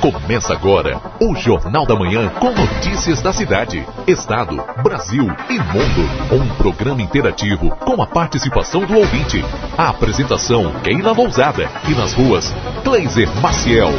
Começa agora o Jornal da Manhã com notícias da cidade, estado, Brasil e mundo. Um programa interativo com a participação do ouvinte. A apresentação Keila Lousada e nas ruas Gleiser Maciel.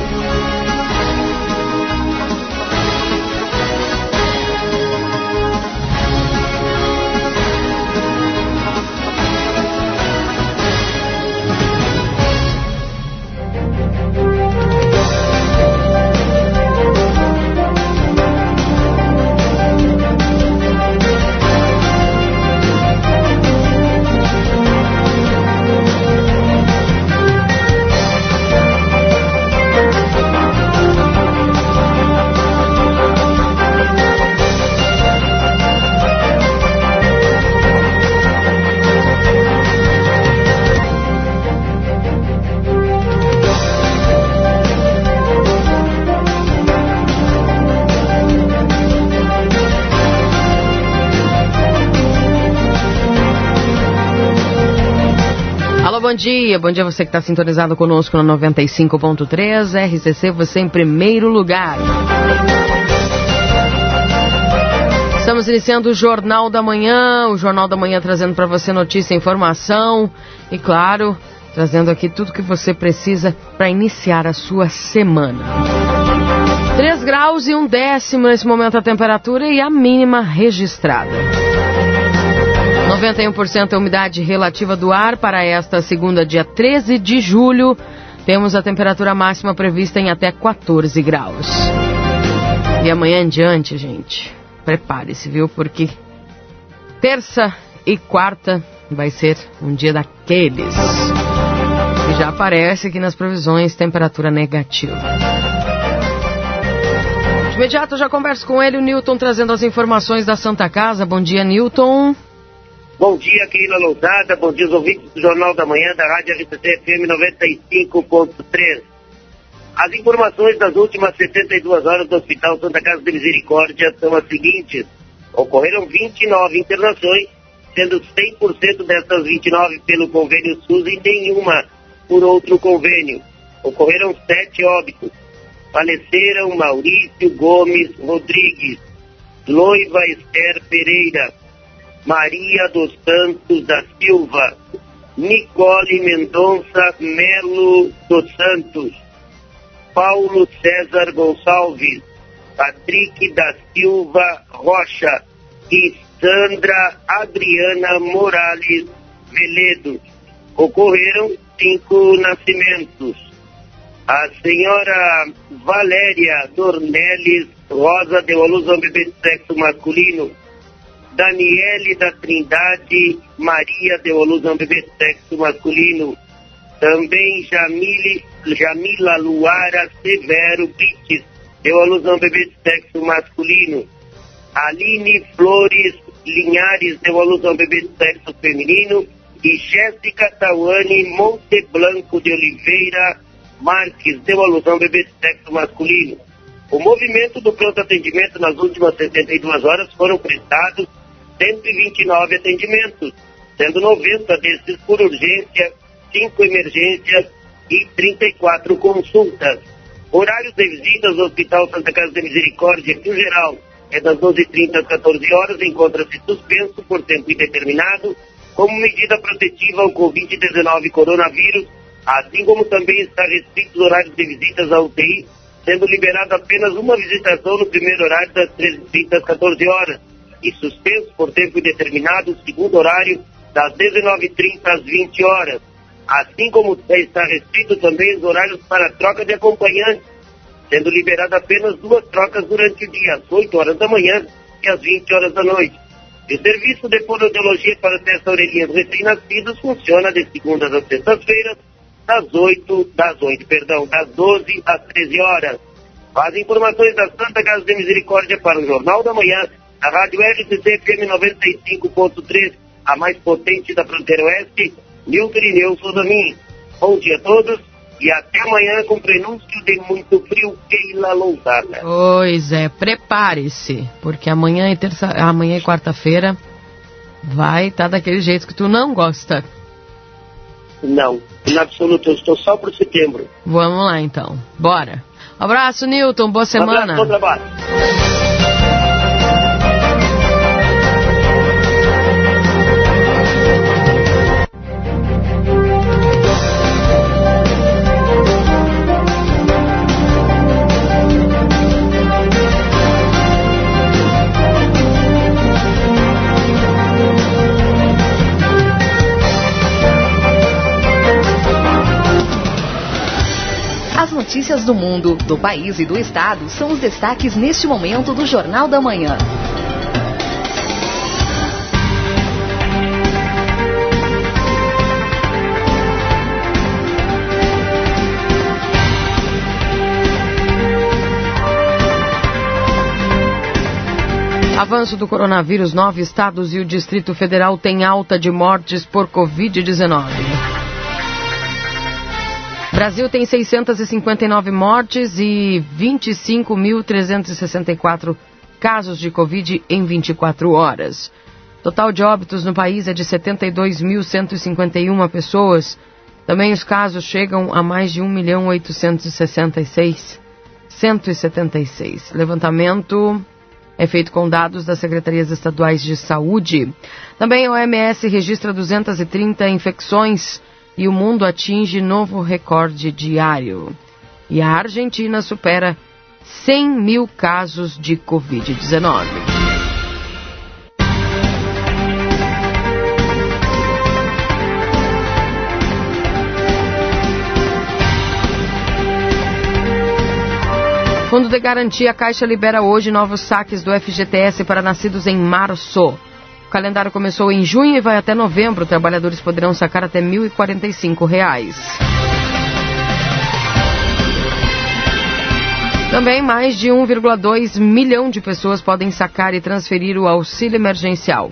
Dia. Bom dia você que está sintonizado conosco no 95.3. RCC, você em primeiro lugar. Estamos iniciando o Jornal da Manhã, o Jornal da Manhã trazendo para você notícia, informação e, claro, trazendo aqui tudo que você precisa para iniciar a sua semana. 3 graus e um décimo nesse momento a temperatura e a mínima registrada. 91% a umidade relativa do ar para esta segunda, dia 13 de julho. Temos a temperatura máxima prevista em até 14 graus. E amanhã em diante, gente, prepare-se, viu? Porque terça e quarta vai ser um dia daqueles. E já aparece aqui nas previsões temperatura negativa. Imediato já converso com ele, o Newton, trazendo as informações da Santa Casa. Bom dia, Newton. Bom dia, Keila Lousada. Bom dia, os ouvintes do Jornal da Manhã da Rádio RCC FM 95.3. As informações das últimas 72 horas do Hospital Santa Casa de Misericórdia são as seguintes. Ocorreram 29 internações, sendo 100% dessas 29 pelo convênio SUS e nenhuma por outro convênio. Ocorreram sete óbitos. Faleceram Maurício Gomes Rodrigues, Loiva Esther Pereira, Maria dos Santos da Silva, Nicole Mendonça Melo dos Santos, Paulo César Gonçalves, Patrick da Silva Rocha e Sandra Adriana Morales Veledo. Ocorreram cinco nascimentos. A senhora Valéria Dornelles Rosa deu à luz a um bebê de sexo masculino Daniele da Trindade Maria a um bebê de sexo masculino. Também Jamile, Jamila Luara Severo Brites deu a luz bebê de sexo masculino. Aline Flores Linhares deu a luz bebê de sexo feminino. E Jéssica Tawane Monteblanco de Oliveira Marques deu a luz bebê de sexo masculino. O movimento do pronto atendimento nas últimas 72 horas foram prestados 129 atendimentos, sendo 90 desses por urgência, 5 emergências e 34 consultas. Horários de visitas ao Hospital Santa Casa de Misericórdia, no geral, é das 12h30 às 14 horas, encontra-se suspenso por tempo indeterminado, como medida protetiva ao Covid-19 coronavírus, assim como também está restrito os horários de visitas à UTI, sendo liberada apenas uma visitação no primeiro horário das 13h30 às 14 horas e suspenso por tempo indeterminado, segundo horário, das 19h30 às 20 horas. Assim como está restrito também os horários para troca de acompanhantes, sendo liberado apenas duas trocas durante o dia, às 8 horas da manhã e às 20 horas da noite. O serviço de fonoaudiologia para testar orelhinhas recém-nascidos funciona de segundas às sextas-feiras, das 8, das 8, perdão, das 12 às 13 horas. As informações da Santa Casa de Misericórdia para o Jornal da Manhã a Rádio RCC FM 95.3, a mais potente da fronteira oeste, Nilton e Nelson Domingues. Bom dia a todos e até amanhã com prenúncio de muito frio, Keila Lousada. Pois é, prepare-se, porque amanhã e terça, amanhã e quarta-feira vai estar tá daquele jeito que tu não gosta. Não, em absoluto, eu estou só por setembro. Vamos lá então, bora. Abraço, Newton. Boa semana. Um abraço, bom trabalho. Notícias do mundo, do país e do estado são os destaques neste momento do Jornal da Manhã. Avanço do coronavírus, nove estados e o Distrito Federal têm alta de mortes por Covid-19. Brasil tem 659 mortes e 25.364 casos de Covid em 24 horas. Total de óbitos no país é de 72.151 pessoas. Também os casos chegam a mais de 1.866. 176. Levantamento é feito com dados das secretarias estaduais de saúde. Também a OMS registra 230 infecções e o mundo atinge novo recorde diário. E a Argentina supera 100 mil casos de Covid-19. Fundo de Garantia Caixa libera hoje novos saques do FGTS para nascidos em março. O calendário começou em junho e vai até novembro. Trabalhadores poderão sacar até 1.045 reais. Também mais de 1,2 milhão de pessoas podem sacar e transferir o auxílio emergencial.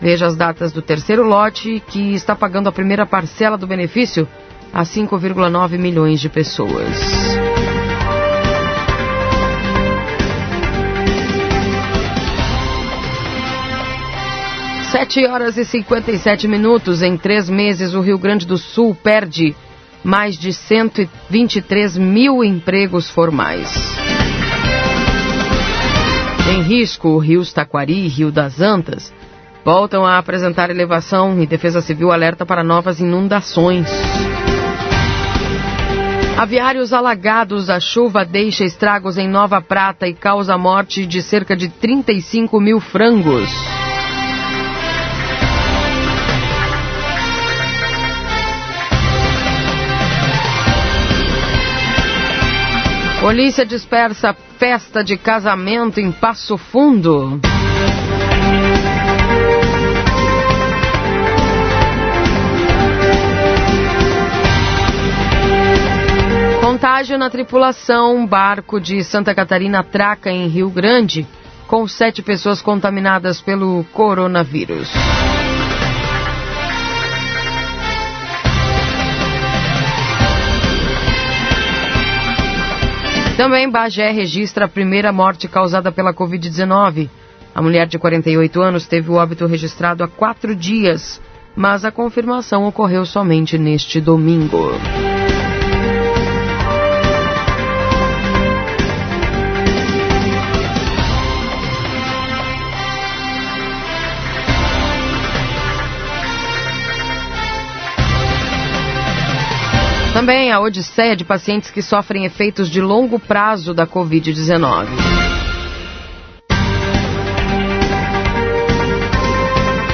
Veja as datas do terceiro lote, que está pagando a primeira parcela do benefício a 5,9 milhões de pessoas. 7 horas e 57 minutos. Em três meses, o Rio Grande do Sul perde mais de 123 mil empregos formais. Em risco, o Rio Taquari e Rio das Antas voltam a apresentar elevação e Defesa Civil alerta para novas inundações. Aviários alagados, a chuva deixa estragos em Nova Prata e causa a morte de cerca de 35 mil frangos. Polícia dispersa festa de casamento em Passo Fundo. Contágio na tripulação. Barco de Santa Catarina atraca em Rio Grande, com sete pessoas contaminadas pelo coronavírus. Também Bagé registra a primeira morte causada pela Covid-19. A mulher de 48 anos teve o óbito registrado há quatro dias, mas a confirmação ocorreu somente neste domingo. Também a odisseia de pacientes que sofrem efeitos de longo prazo da Covid-19.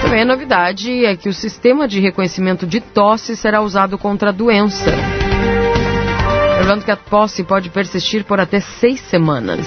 Também a novidade é que o sistema de reconhecimento de tosse será usado contra a doença. Lembrando que a tosse pode persistir por até seis semanas.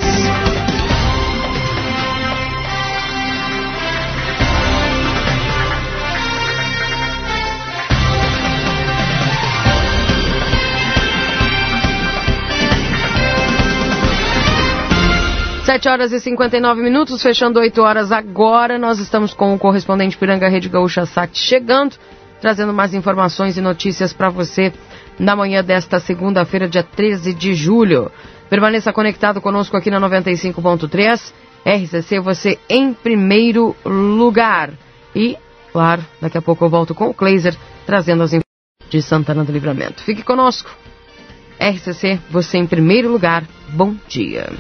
Sete horas e 59 minutos, fechando 8 horas agora. Nós estamos com o correspondente Piranga Rede Gaúcha Sat chegando, trazendo mais informações e notícias para você na manhã desta segunda-feira, dia 13 de julho. Permaneça conectado conosco aqui na 95.3. RCC, você em primeiro lugar. E, claro, daqui a pouco eu volto com o Kleiser, trazendo as informações de Santana do Livramento. Fique conosco. RCC, você em primeiro lugar Bom dia.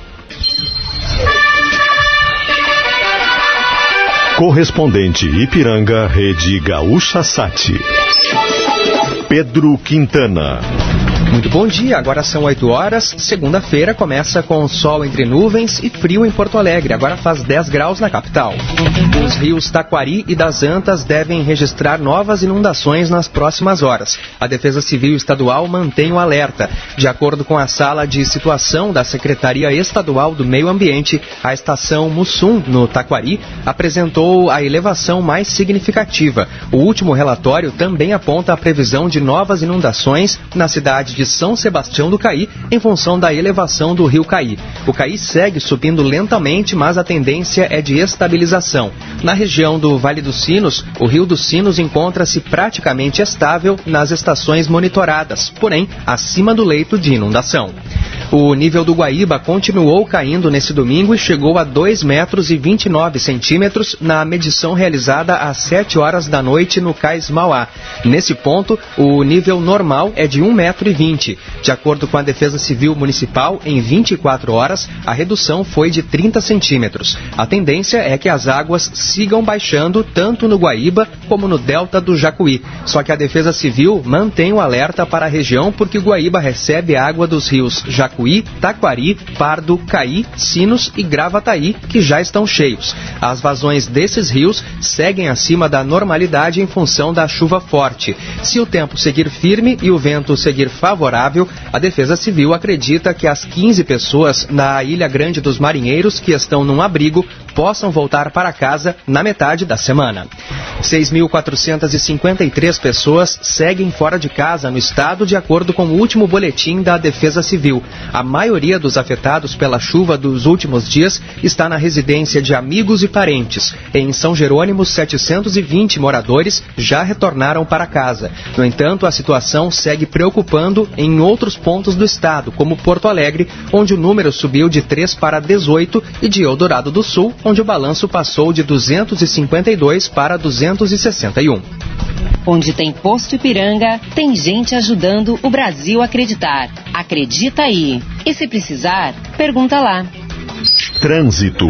Correspondente Ipiranga, Rede Gaúcha Sati. Pedro Quintana. Muito bom dia, agora são 8 horas. Segunda-feira começa com sol entre nuvens e frio em Porto Alegre. Agora faz 10 graus na capital. Os rios Taquari e das Antas devem registrar novas inundações nas próximas horas. A Defesa Civil Estadual mantém o alerta. De acordo com a sala de situação da Secretaria Estadual do Meio Ambiente, a estação Mussum, no Taquari, apresentou a elevação mais significativa. O último relatório também aponta a previsão de novas inundações na cidade de de São Sebastião do Caí em função da elevação do rio Caí. O Caí segue subindo lentamente, mas a tendência é de estabilização. Na região do Vale dos Sinos, o rio dos Sinos encontra-se praticamente estável nas estações monitoradas, porém acima do leito de inundação. O nível do Guaíba continuou caindo nesse domingo e chegou a 2 metros e 29 centímetros na medição realizada às 7 horas da noite no Cais Mauá. Nesse ponto, o nível normal é de 1 metro e 20. De acordo com a Defesa Civil Municipal, em 24 horas, a redução foi de 30 centímetros. A tendência é que as águas sigam baixando tanto no Guaíba como no delta do Jacuí. Só que a Defesa Civil mantém o alerta para a região porque o Guaíba recebe água dos rios Jacuí Jacuí, Taquari, Pardo, Caí, Sinos e Gravataí, que já estão cheios. As vazões desses rios seguem acima da normalidade em função da chuva forte. Se o tempo seguir firme e o vento seguir favorável, a Defesa Civil acredita que as 15 pessoas na Ilha Grande dos Marinheiros que estão num abrigo possam voltar para casa na metade da semana. 6.453 pessoas seguem fora de casa no estado, de acordo com o último boletim da Defesa Civil. A maioria dos afetados pela chuva dos últimos dias está na residência de amigos e parentes. Em São Jerônimo, 720 moradores já retornaram para casa. No entanto, a situação segue preocupando em outros pontos do estado, como Porto Alegre, onde o número subiu de 3 para 18, e de Eldorado do Sul, onde o balanço passou de 252 para 261. Onde tem posto Ipiranga, tem gente ajudando o Brasil a acreditar. Acredita aí. E se precisar, pergunta lá. Trânsito.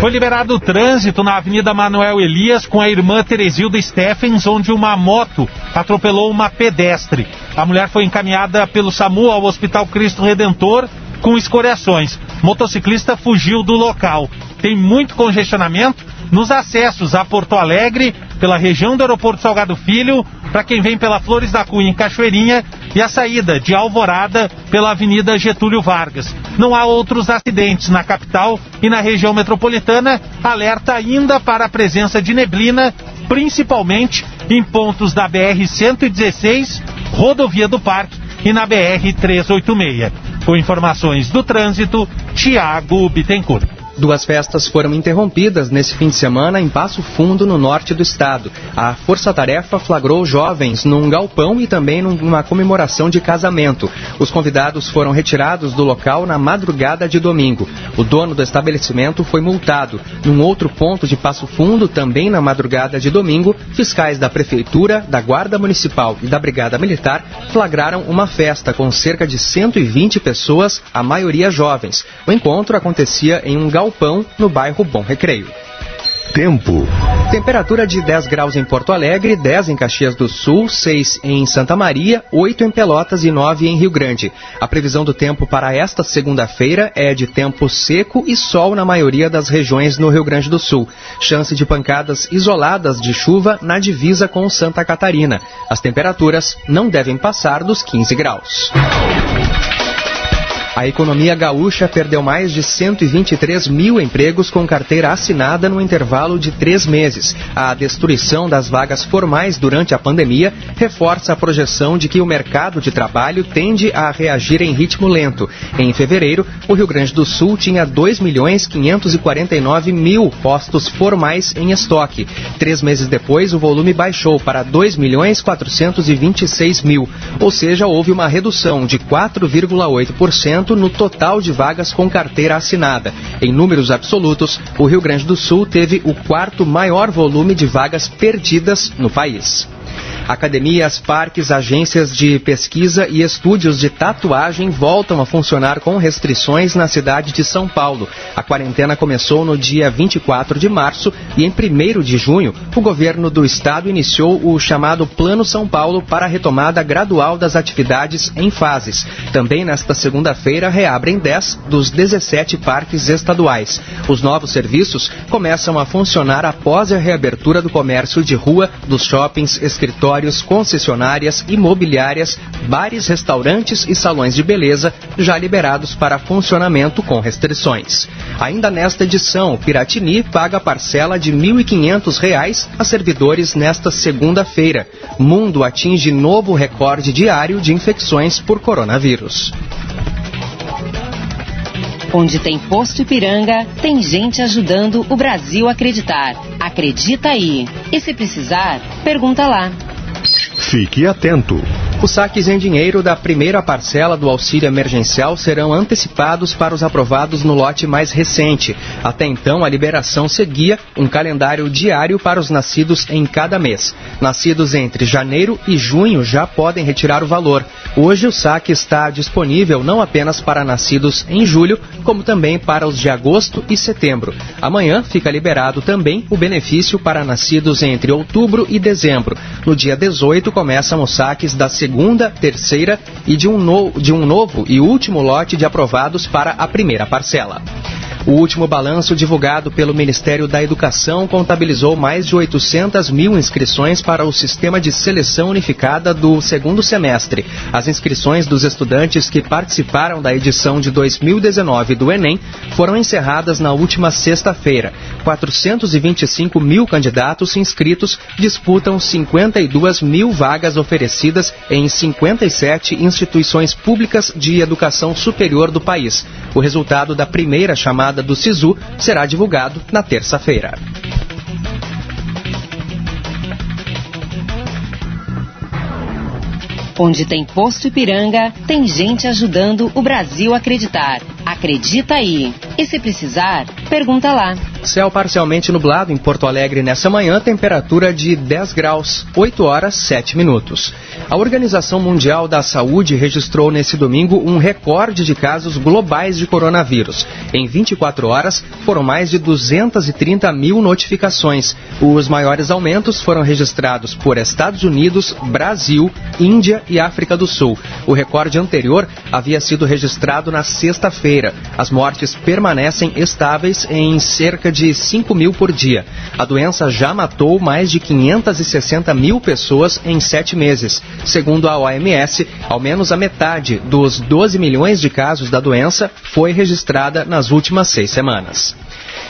Foi liberado o trânsito na Avenida Manuel Elias com a irmã Teresilda Steffens, onde uma moto atropelou uma pedestre. A mulher foi encaminhada pelo SAMU ao Hospital Cristo Redentor com escoriações. Motociclista fugiu do local. Tem muito congestionamento nos acessos a Porto Alegre, pela região do Aeroporto Salgado Filho, para quem vem pela Flores da Cunha em Cachoeirinha e a saída de Alvorada pela Avenida Getúlio Vargas. Não há outros acidentes na capital e na região metropolitana. Alerta ainda para a presença de neblina, principalmente em pontos da BR-116, Rodovia do Parque e na BR-386. Com informações do trânsito, Tiago Bittencourt. Duas festas foram interrompidas nesse fim de semana em Passo Fundo, no norte do estado. A Força Tarefa flagrou jovens num galpão e também numa comemoração de casamento. Os convidados foram retirados do local na madrugada de domingo. O dono do estabelecimento foi multado. Num outro ponto de Passo Fundo, também na madrugada de domingo, fiscais da Prefeitura, da Guarda Municipal e da Brigada Militar flagraram uma festa com cerca de 120 pessoas, a maioria jovens. O encontro acontecia em um galpão Galpão, no bairro Bom Recreio. Tempo. Temperatura de 10 graus em Porto Alegre, 10 em Caxias do Sul, 6 em Santa Maria, 8 em Pelotas e 9 em Rio Grande. A previsão do tempo para esta segunda-feira é de tempo seco e sol na maioria das regiões no Rio Grande do Sul. Chance de pancadas isoladas de chuva na divisa com Santa Catarina. As temperaturas não devem passar dos 15 graus. A economia gaúcha perdeu mais de 123 mil empregos com carteira assinada no intervalo de três meses. A destruição das vagas formais durante a pandemia reforça a projeção de que o mercado de trabalho tende a reagir em ritmo lento. Em fevereiro, o Rio Grande do Sul tinha 2 milhões 549 mil postos formais em estoque. Três meses depois, o volume baixou para 2 milhões 426 mil, ou seja, houve uma redução de 4,8% no total de vagas com carteira assinada. Em números absolutos, o Rio Grande do Sul teve o quarto maior volume de vagas perdidas no país. Academias, parques, agências de pesquisa e estúdios de tatuagem voltam a funcionar com restrições na cidade de São Paulo. A quarentena começou no dia 24 de março e em 1 de junho, o governo do estado iniciou o chamado Plano São Paulo para a retomada gradual das atividades em fases. Também nesta segunda-feira reabrem 10 dos 17 parques estaduais. Os novos serviços começam a funcionar após a reabertura do comércio de rua, dos shoppings, escritórios, concessionárias, imobiliárias, bares, restaurantes e salões de beleza, já liberados para funcionamento com restrições. Ainda nesta edição, Piratini paga parcela de R$ 1.500 a servidores nesta segunda-feira. Mundo atinge novo recorde diário de infecções por coronavírus. Onde tem posto Ipiranga, tem gente ajudando o Brasil a acreditar. Acredita aí. E se precisar, pergunta lá. Fique atento. Os saques em dinheiro da primeira parcela do auxílio emergencial serão antecipados para os aprovados no lote mais recente. Até então, a liberação seguia um calendário diário para os nascidos em cada mês. Nascidos entre janeiro e junho já podem retirar o valor. Hoje, o saque está disponível não apenas para nascidos em julho, como também para os de agosto e setembro. Amanhã fica liberado também o benefício para nascidos entre outubro e dezembro. No dia 18, começam os saques da segunda terceira e de um, no, de um novo e último lote de aprovados para a primeira parcela. O último balanço divulgado pelo Ministério da Educação contabilizou mais de 800 mil inscrições para o sistema de seleção unificada do segundo semestre. As inscrições dos estudantes que participaram da edição de 2019 do Enem foram encerradas na última sexta-feira. 425 mil candidatos inscritos disputam 52 mil vagas oferecidas em 57 instituições públicas de educação superior do país. O resultado da primeira chamada do SISU será divulgado na terça-feira. Onde tem posto Ipiranga, tem gente ajudando o Brasil a acreditar. Acredita aí. E se precisar, pergunta lá. Céu parcialmente nublado em Porto Alegre nessa manhã, temperatura de 10 graus, 8 horas 7 minutos. A Organização Mundial da Saúde registrou nesse domingo um recorde de casos globais de coronavírus. Em 24 horas, foram mais de 230 mil notificações. Os maiores aumentos foram registrados por Estados Unidos, Brasil, Índia e África do Sul. O recorde anterior havia sido registrado na sexta-feira. As mortes permanecem estáveis em cerca de 5 mil por dia. A doença já matou mais de 560 mil pessoas em sete meses. Segundo a OMS, ao menos a metade dos 12 milhões de casos da doença foi registrada nas últimas seis semanas.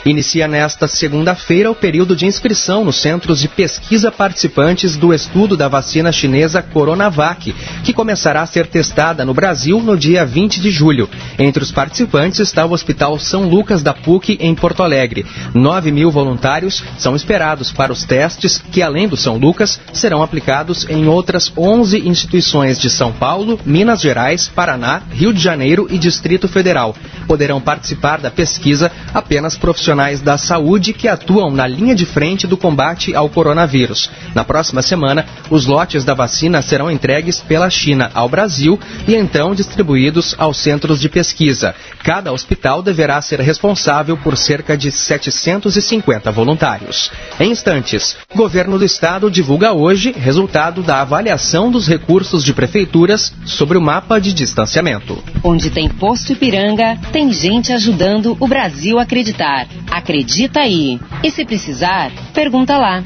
Inicia nesta segunda-feira o período de inscrição nos centros de pesquisa participantes do estudo da vacina chinesa Coronavac, que começará a ser testada no Brasil no dia 20 de julho. Entre os participantes está o Hospital São Lucas da PUC, em Porto Alegre. 9 mil voluntários são esperados para os testes, que além do São Lucas, serão aplicados em outras 11 instituições de São Paulo, Minas Gerais, Paraná, Rio de Janeiro e Distrito Federal. Poderão participar da pesquisa apenas profissionais profissionais da saúde que atuam na linha de frente do combate ao coronavírus. Na próxima semana, os lotes da vacina serão entregues pela China ao Brasil e então distribuídos aos centros de pesquisa. Cada hospital deverá ser responsável por cerca de 750 voluntários. Em instantes, o governo do estado divulga hoje resultado da avaliação dos recursos de prefeituras sobre o mapa de distanciamento. Onde tem posto Ipiranga, tem gente ajudando o Brasil a acreditar. Acredita aí. E se precisar, pergunta lá.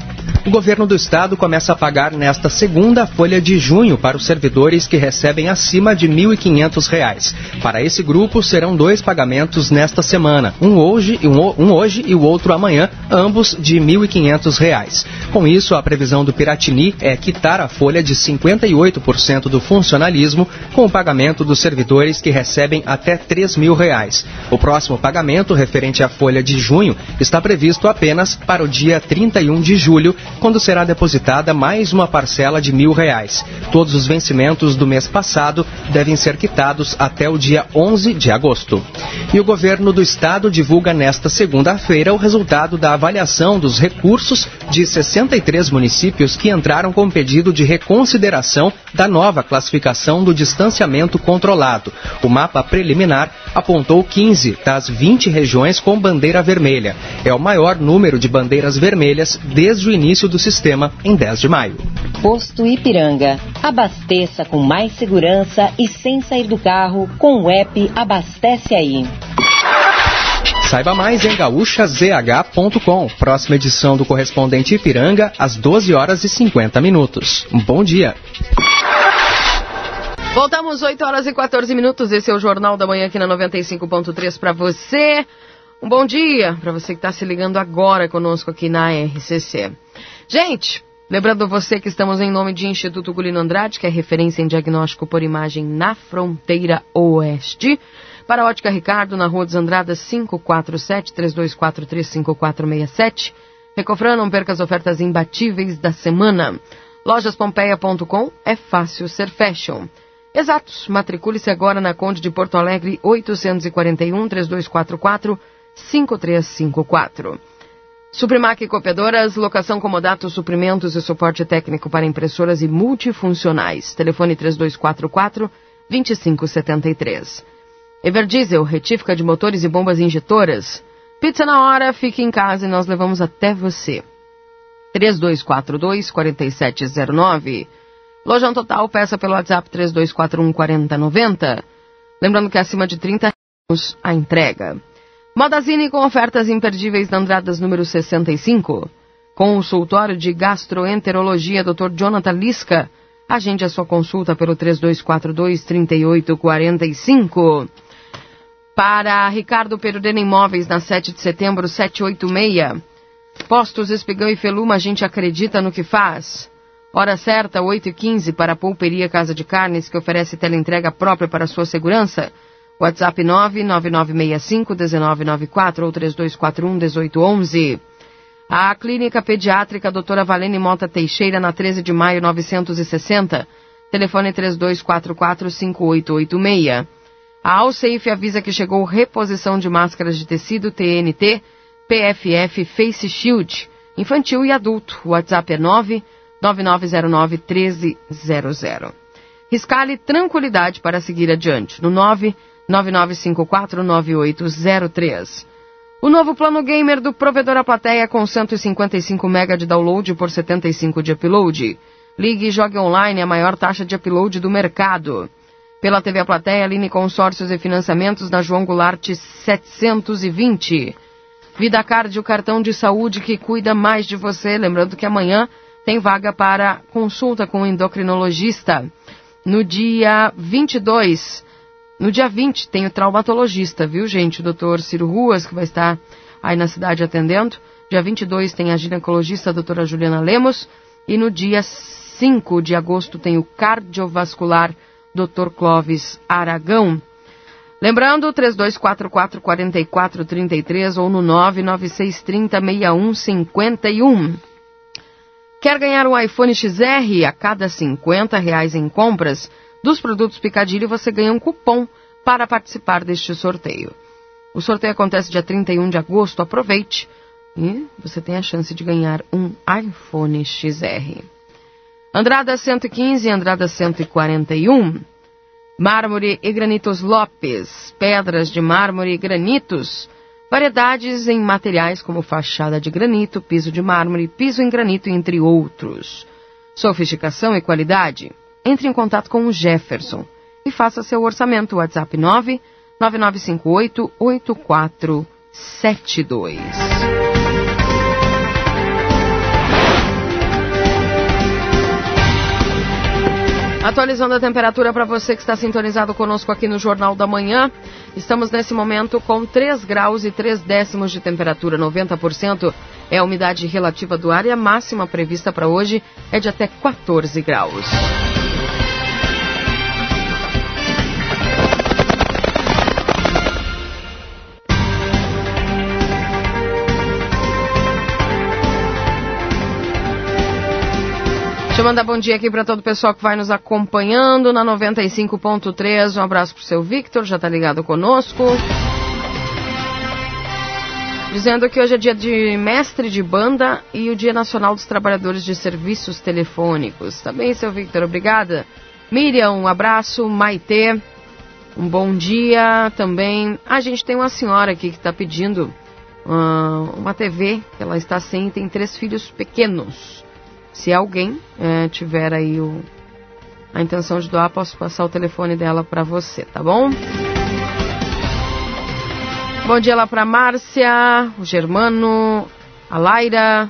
O governo do estado começa a pagar nesta segunda folha de junho para os servidores que recebem acima de R$ 1.500. Para esse grupo, serão dois pagamentos nesta semana, um hoje, um, um hoje e o outro amanhã, ambos de R$ 1.500. Com isso, a previsão do Piratini é quitar a folha de 58% do funcionalismo com o pagamento dos servidores que recebem até 3 mil reais. O próximo pagamento, referente à folha de junho, está previsto apenas para o dia 31 de julho quando será depositada mais uma parcela de mil reais. Todos os vencimentos do mês passado devem ser quitados até o dia 11 de agosto. E o governo do estado divulga nesta segunda-feira o resultado da avaliação dos recursos de 63 municípios que entraram com pedido de reconsideração da nova classificação do distanciamento controlado. O mapa preliminar apontou 15 das 20 regiões com bandeira vermelha. É o maior número de bandeiras vermelhas desde o início do sistema em 10 de maio. Posto Ipiranga. Abasteça com mais segurança e sem sair do carro com o app Abastece Aí. Saiba mais em gaúchazh.com. Próxima edição do correspondente Ipiranga, às 12 horas e 50 minutos. Um bom dia. Voltamos 8 horas e 14 minutos. Esse é o Jornal da Manhã aqui na 95.3 para você. Um bom dia para você que está se ligando agora conosco aqui na RCC. Gente, lembrando você que estamos em nome de Instituto Gulino Andrade, que é referência em diagnóstico por imagem na fronteira oeste. Para a Ótica Ricardo, na Rua dos Andradas 547 3243 5467. Recofran, não perca as ofertas imbatíveis da semana. Lojaspompeia.com é fácil ser fashion. Exatos, matricule-se agora na Conde de Porto Alegre 841 3244 5354. Suprimac Copiadoras, locação comodato, suprimentos e suporte técnico para impressoras e multifuncionais. Telefone 3244 2573. Everdiesel, retífica de motores e bombas injetoras. Pizza na hora, fique em casa e nós levamos até você. 3242 4709. Lojão Total, peça pelo WhatsApp 3241 4090. Lembrando que acima de 30 anos a entrega. Modazine com ofertas imperdíveis na Andradas número 65. Consultório de Gastroenterologia Dr. Jonathan Lisca. Agende a sua consulta pelo 3242 3845. Para Ricardo Perudena Imóveis, na 7 de setembro, 786. Postos Espigão e Feluma, a gente acredita no que faz. Hora certa, 8 e 15 para a Pulperia Casa de Carnes, que oferece teleentrega própria para sua segurança. WhatsApp 99965-1994 ou 3241-1811. A Clínica Pediátrica Doutora Valene Mota Teixeira, na 13 de maio 960. Telefone 3244-5886. A Alsafe avisa que chegou reposição de máscaras de tecido TNT, PFF Face Shield, infantil e adulto. WhatsApp é 9 9909-1300. Riscale tranquilidade para seguir adiante no 999549803. O novo plano gamer do provedor A Plateia com 155 MB de download por 75 de upload. Ligue e jogue online a maior taxa de upload do mercado. Pela TV A Plateia, Line Consórcios e Financiamentos na João Goulart 720. Vida Card, o cartão de saúde que cuida mais de você. Lembrando que amanhã tem vaga para consulta com o endocrinologista. No dia 22, no dia 20 tem o traumatologista, viu gente? O doutor Ciro Ruas, que vai estar aí na cidade atendendo. Dia 22 tem a ginecologista, a doutora Juliana Lemos. E no dia 5 de agosto tem o cardiovascular, doutor Clóvis Aragão. Lembrando, 3244-4433 ou no 99630-6151. Quer ganhar um iPhone XR a cada 50 reais em compras dos produtos Picadilly, você ganha um cupom para participar deste sorteio. O sorteio acontece dia 31 de agosto, aproveite e você tem a chance de ganhar um iPhone XR. Andrada 115 Andrada 141. Mármore e granitos Lopes, pedras de mármore e granitos Variedades em materiais como fachada de granito, piso de mármore, piso em granito, entre outros. Sofisticação e qualidade? Entre em contato com o Jefferson e faça seu orçamento. WhatsApp 9 9958 8472. Atualizando a temperatura para você que está sintonizado conosco aqui no Jornal da Manhã. Estamos nesse momento com 3 graus e 3 décimos de temperatura, 90% é a umidade relativa do ar e a máxima prevista para hoje é de até 14 graus. Mandar bom dia aqui para todo o pessoal que vai nos acompanhando na 95.3. Um abraço pro seu Victor, já tá ligado conosco. Dizendo que hoje é dia de mestre de banda e o Dia Nacional dos Trabalhadores de Serviços Telefônicos. Tá bem, seu Victor? Obrigada. Miriam, um abraço. Maitê, um bom dia também. A gente tem uma senhora aqui que está pedindo uh, uma TV, ela está sem, tem três filhos pequenos. Se alguém é, tiver aí o, a intenção de doar, posso passar o telefone dela para você, tá bom? Bom dia lá para Márcia, o Germano, a Laira,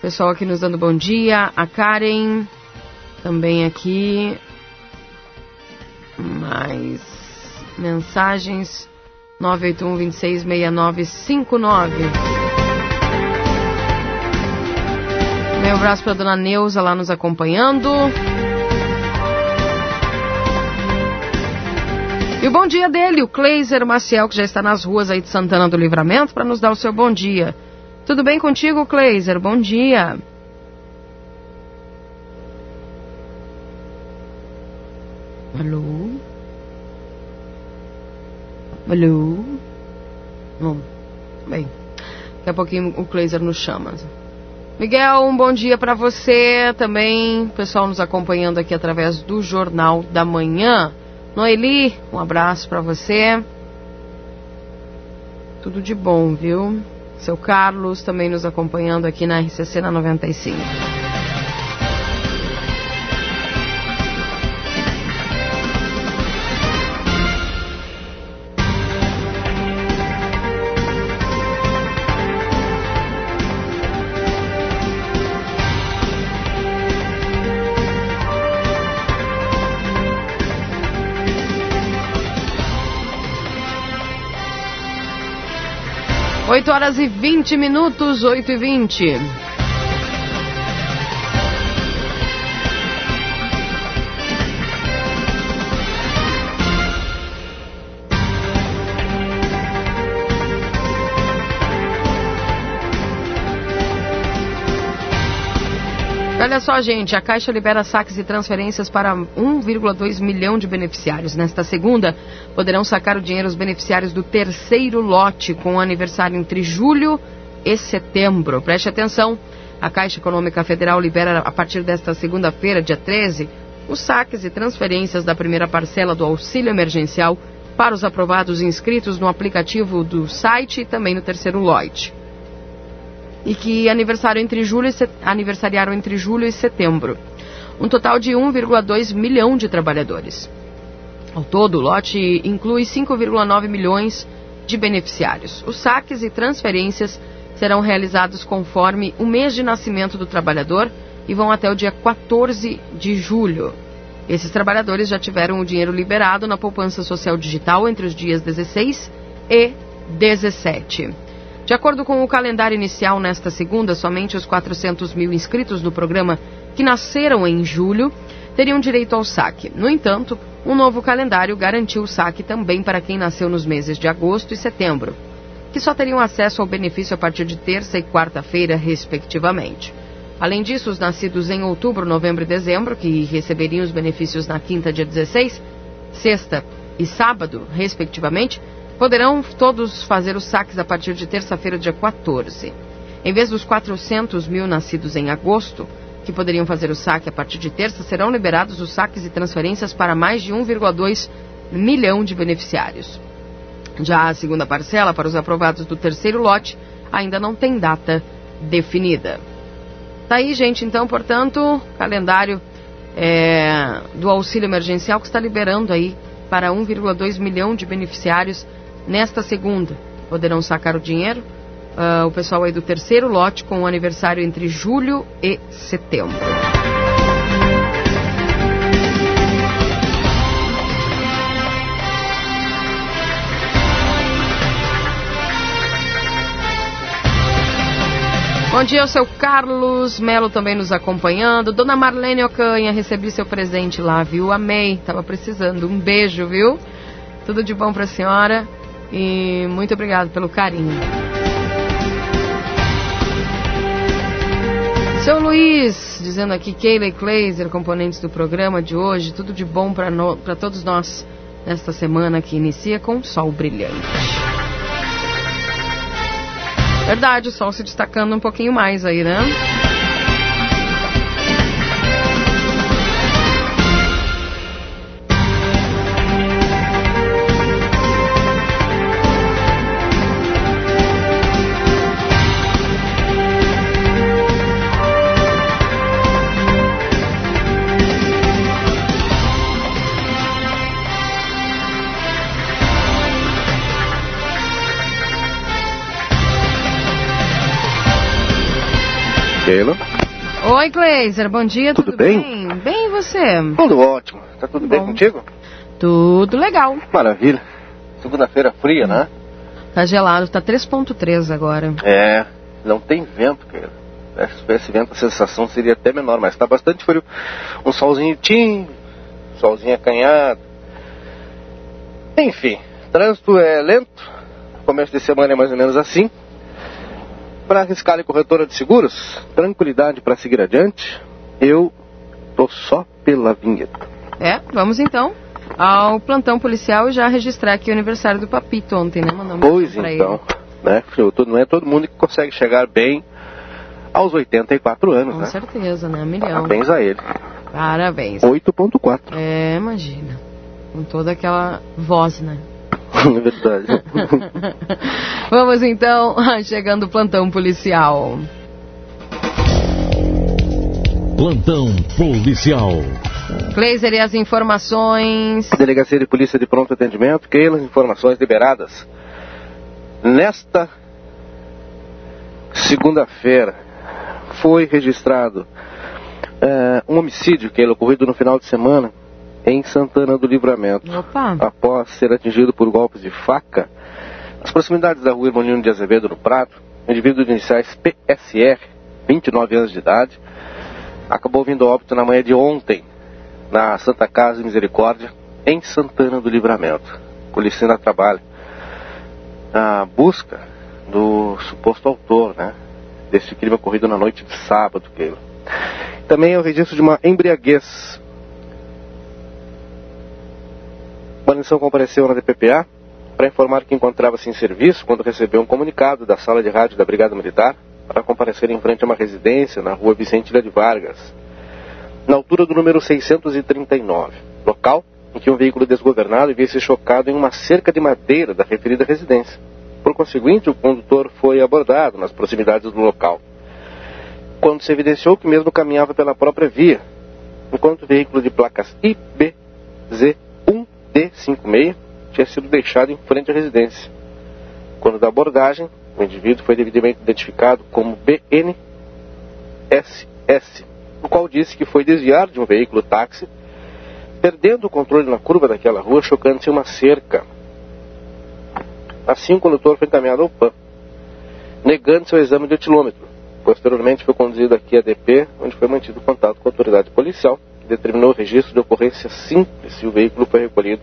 pessoal aqui nos dando bom dia, a Karen, também aqui. Mais mensagens 981 26 6959. Meu abraço para dona Neuza lá nos acompanhando. E o bom dia dele, o Cleiser Maciel, que já está nas ruas aí de Santana do Livramento, para nos dar o seu bom dia. Tudo bem contigo, Cleiser? Bom dia. Alô? Alô? Bom, bem, daqui a pouquinho o Cleiser nos chama. Miguel, um bom dia para você também. Pessoal nos acompanhando aqui através do Jornal da Manhã. Noeli, um abraço para você. Tudo de bom, viu? Seu Carlos também nos acompanhando aqui na RCC na 95. 8 horas e 20 minutos, 8 e 20. Olha só, gente, a Caixa libera saques e transferências para 1,2 milhão de beneficiários. Nesta segunda, poderão sacar o dinheiro os beneficiários do terceiro lote, com aniversário entre julho e setembro. Preste atenção, a Caixa Econômica Federal libera a partir desta segunda-feira, dia 13, os saques e transferências da primeira parcela do auxílio emergencial para os aprovados inscritos no aplicativo do site e também no terceiro lote e que aniversaram entre julho e aniversariaram entre julho e setembro. Um total de 1,2 milhão de trabalhadores. Ao todo, o lote inclui 5,9 milhões de beneficiários. Os saques e transferências serão realizados conforme o mês de nascimento do trabalhador e vão até o dia 14 de julho. Esses trabalhadores já tiveram o dinheiro liberado na poupança social digital entre os dias 16 e 17. De acordo com o calendário inicial, nesta segunda, somente os 400 mil inscritos no programa que nasceram em julho teriam direito ao saque. No entanto, um novo calendário garantiu o saque também para quem nasceu nos meses de agosto e setembro, que só teriam acesso ao benefício a partir de terça e quarta-feira, respectivamente. Além disso, os nascidos em outubro, novembro e dezembro, que receberiam os benefícios na quinta, dia 16, sexta e sábado, respectivamente, Poderão todos fazer os saques a partir de terça-feira, dia 14. Em vez dos 400 mil nascidos em agosto, que poderiam fazer o saque a partir de terça, serão liberados os saques e transferências para mais de 1,2 milhão de beneficiários. Já a segunda parcela, para os aprovados do terceiro lote, ainda não tem data definida. Tá aí, gente, então, portanto, calendário é, do auxílio emergencial que está liberando aí para 1,2 milhão de beneficiários Nesta segunda, poderão sacar o dinheiro uh, o pessoal aí do terceiro lote com o aniversário entre julho e setembro. Bom dia, seu Carlos Melo também nos acompanhando. Dona Marlene Ocanha, recebi seu presente lá, viu? Amei, tava precisando. Um beijo, viu? Tudo de bom pra senhora. E muito obrigado pelo carinho. Seu Luiz, dizendo aqui, Keila e Kleiser, componentes do programa de hoje, tudo de bom para todos nós nesta semana que inicia com sol brilhante. Verdade, o sol se destacando um pouquinho mais aí, né? Sheila. Oi, Kleiser, bom dia, tudo, tudo bem? bem? Bem, e você? Tudo ótimo. Tá tudo bem Bom. contigo? Tudo legal. Maravilha. Segunda-feira fria, né? Tá gelado, tá 3.3 agora. É, não tem vento, cara. Se tivesse vento, a sensação seria até menor, mas tá bastante frio. Um solzinho tim, solzinho acanhado. Enfim, trânsito é lento. Começo de semana é mais ou menos assim. Para arriscar e corretora de seguros, tranquilidade para seguir adiante. Eu tô só pela vinheta. É, vamos então ao plantão policial e já registrar aqui o aniversário do Papito ontem, né? Mandar um Pois então, né? Eu tô- Não é todo mundo que consegue chegar bem aos 84 ele. anos, Com né? certeza, né? Milhão. Parabéns a ele. Parabéns. 8.4. É, imagina. Com toda aquela voz, né? É verdade. Vamos então, chegando o plantão policial. Plantão policial. Kleiser e as informações. Delegacia de Polícia de Pronto Atendimento, Keila, informações liberadas. Nesta segunda-feira foi registrado eh, um homicídio, Keila, ocorrido no final de semana em Santana do Livramento. Opa, Após ser atingido por golpes de faca, nas proximidades da rua Irmonino de Azevedo, no Prado, um indivíduo de iniciais PSR, 29 anos de idade, acabou vindo a óbito na manhã de ontem, na Santa Casa de Misericórdia, em Santana do Livramento. A polícia ainda trabalha na busca do suposto autor, né, desse crime ocorrido na noite de sábado, Keila. Também é o registro de uma embriaguez. O Guarnição compareceu na DPPA para informar que encontrava-se em serviço quando recebeu um comunicado da sala de rádio da Brigada Militar para comparecer em frente a uma residência na rua Vicente Ilha de Vargas, na altura do número 639, local em que um veículo desgovernado havia se chocado em uma cerca de madeira da referida residência. Por conseguinte, o condutor foi abordado nas proximidades do local, quando se evidenciou que mesmo caminhava pela própria via, enquanto o veículo de placas IBZ1D56 tinha sido deixado em frente à residência. Quando da abordagem, o indivíduo foi devidamente identificado como BNSS, o qual disse que foi desviar de um veículo táxi, perdendo o controle na curva daquela rua, chocando-se em uma cerca. Assim, o condutor foi encaminhado ao PAN, negando seu exame de etilômetro. Posteriormente, foi conduzido aqui a DP, onde foi mantido contato com a autoridade policial, determinou o registro de ocorrência simples e o veículo foi recolhido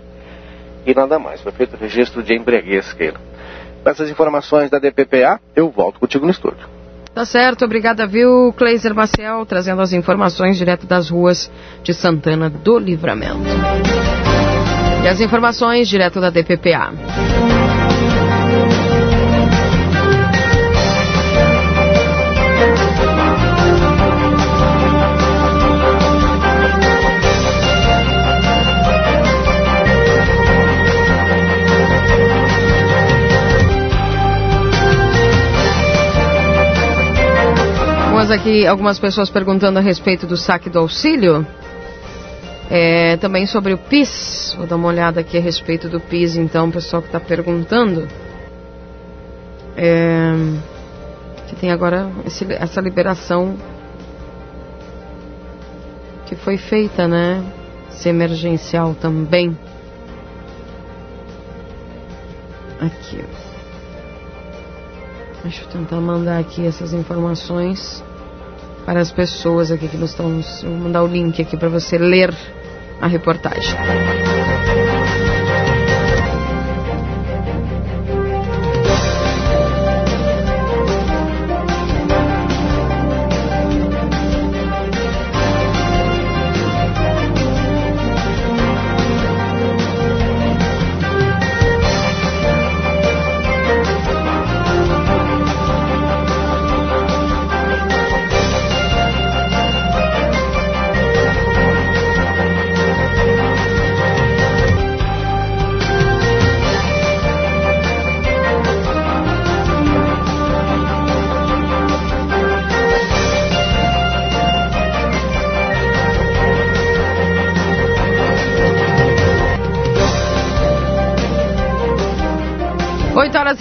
e nada mais. Foi feito o registro de embriaguez, Keila. Com essas informações da DPPA, eu volto contigo no estúdio. Tá certo, obrigada, viu, Kleiser Maciel, trazendo as informações direto das ruas de Santana do Livramento. E as informações direto da DPPA. Temos aqui algumas pessoas perguntando a respeito do saque do auxílio. É, também sobre o PIS. Vou dar uma olhada aqui a respeito do PIS, então, o pessoal que está perguntando. É, que tem agora esse- essa liberação que foi feita, né? Esse emergencial também. Aqui. Deixa eu tentar mandar aqui essas informações para as pessoas aqui que nos estão. Vou mandar o link aqui para você ler a reportagem.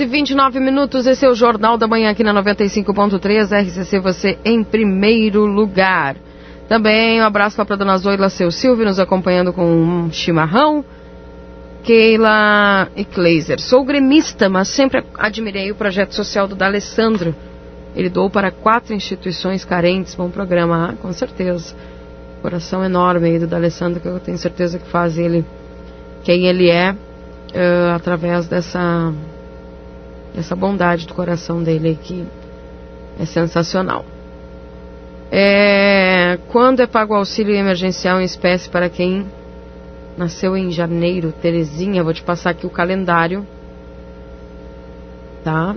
E 29 minutos, esse é o Jornal da Manhã aqui na 95.3, RCC você em primeiro lugar. Também um abraço lá para dona Zoila Seu Silvio, nos acompanhando com um chimarrão. Keila e Kleiser. Sou gremista, mas sempre admirei o projeto social do D'Alessandro. Ele doou para quatro instituições carentes. Bom programa, ah, com certeza. Coração enorme aí do D'Alessandro, que eu tenho certeza que faz ele quem ele é uh, através dessa essa bondade do coração dele que é sensacional. É, quando é pago auxílio emergencial em espécie para quem nasceu em janeiro, Terezinha, vou te passar aqui o calendário, tá?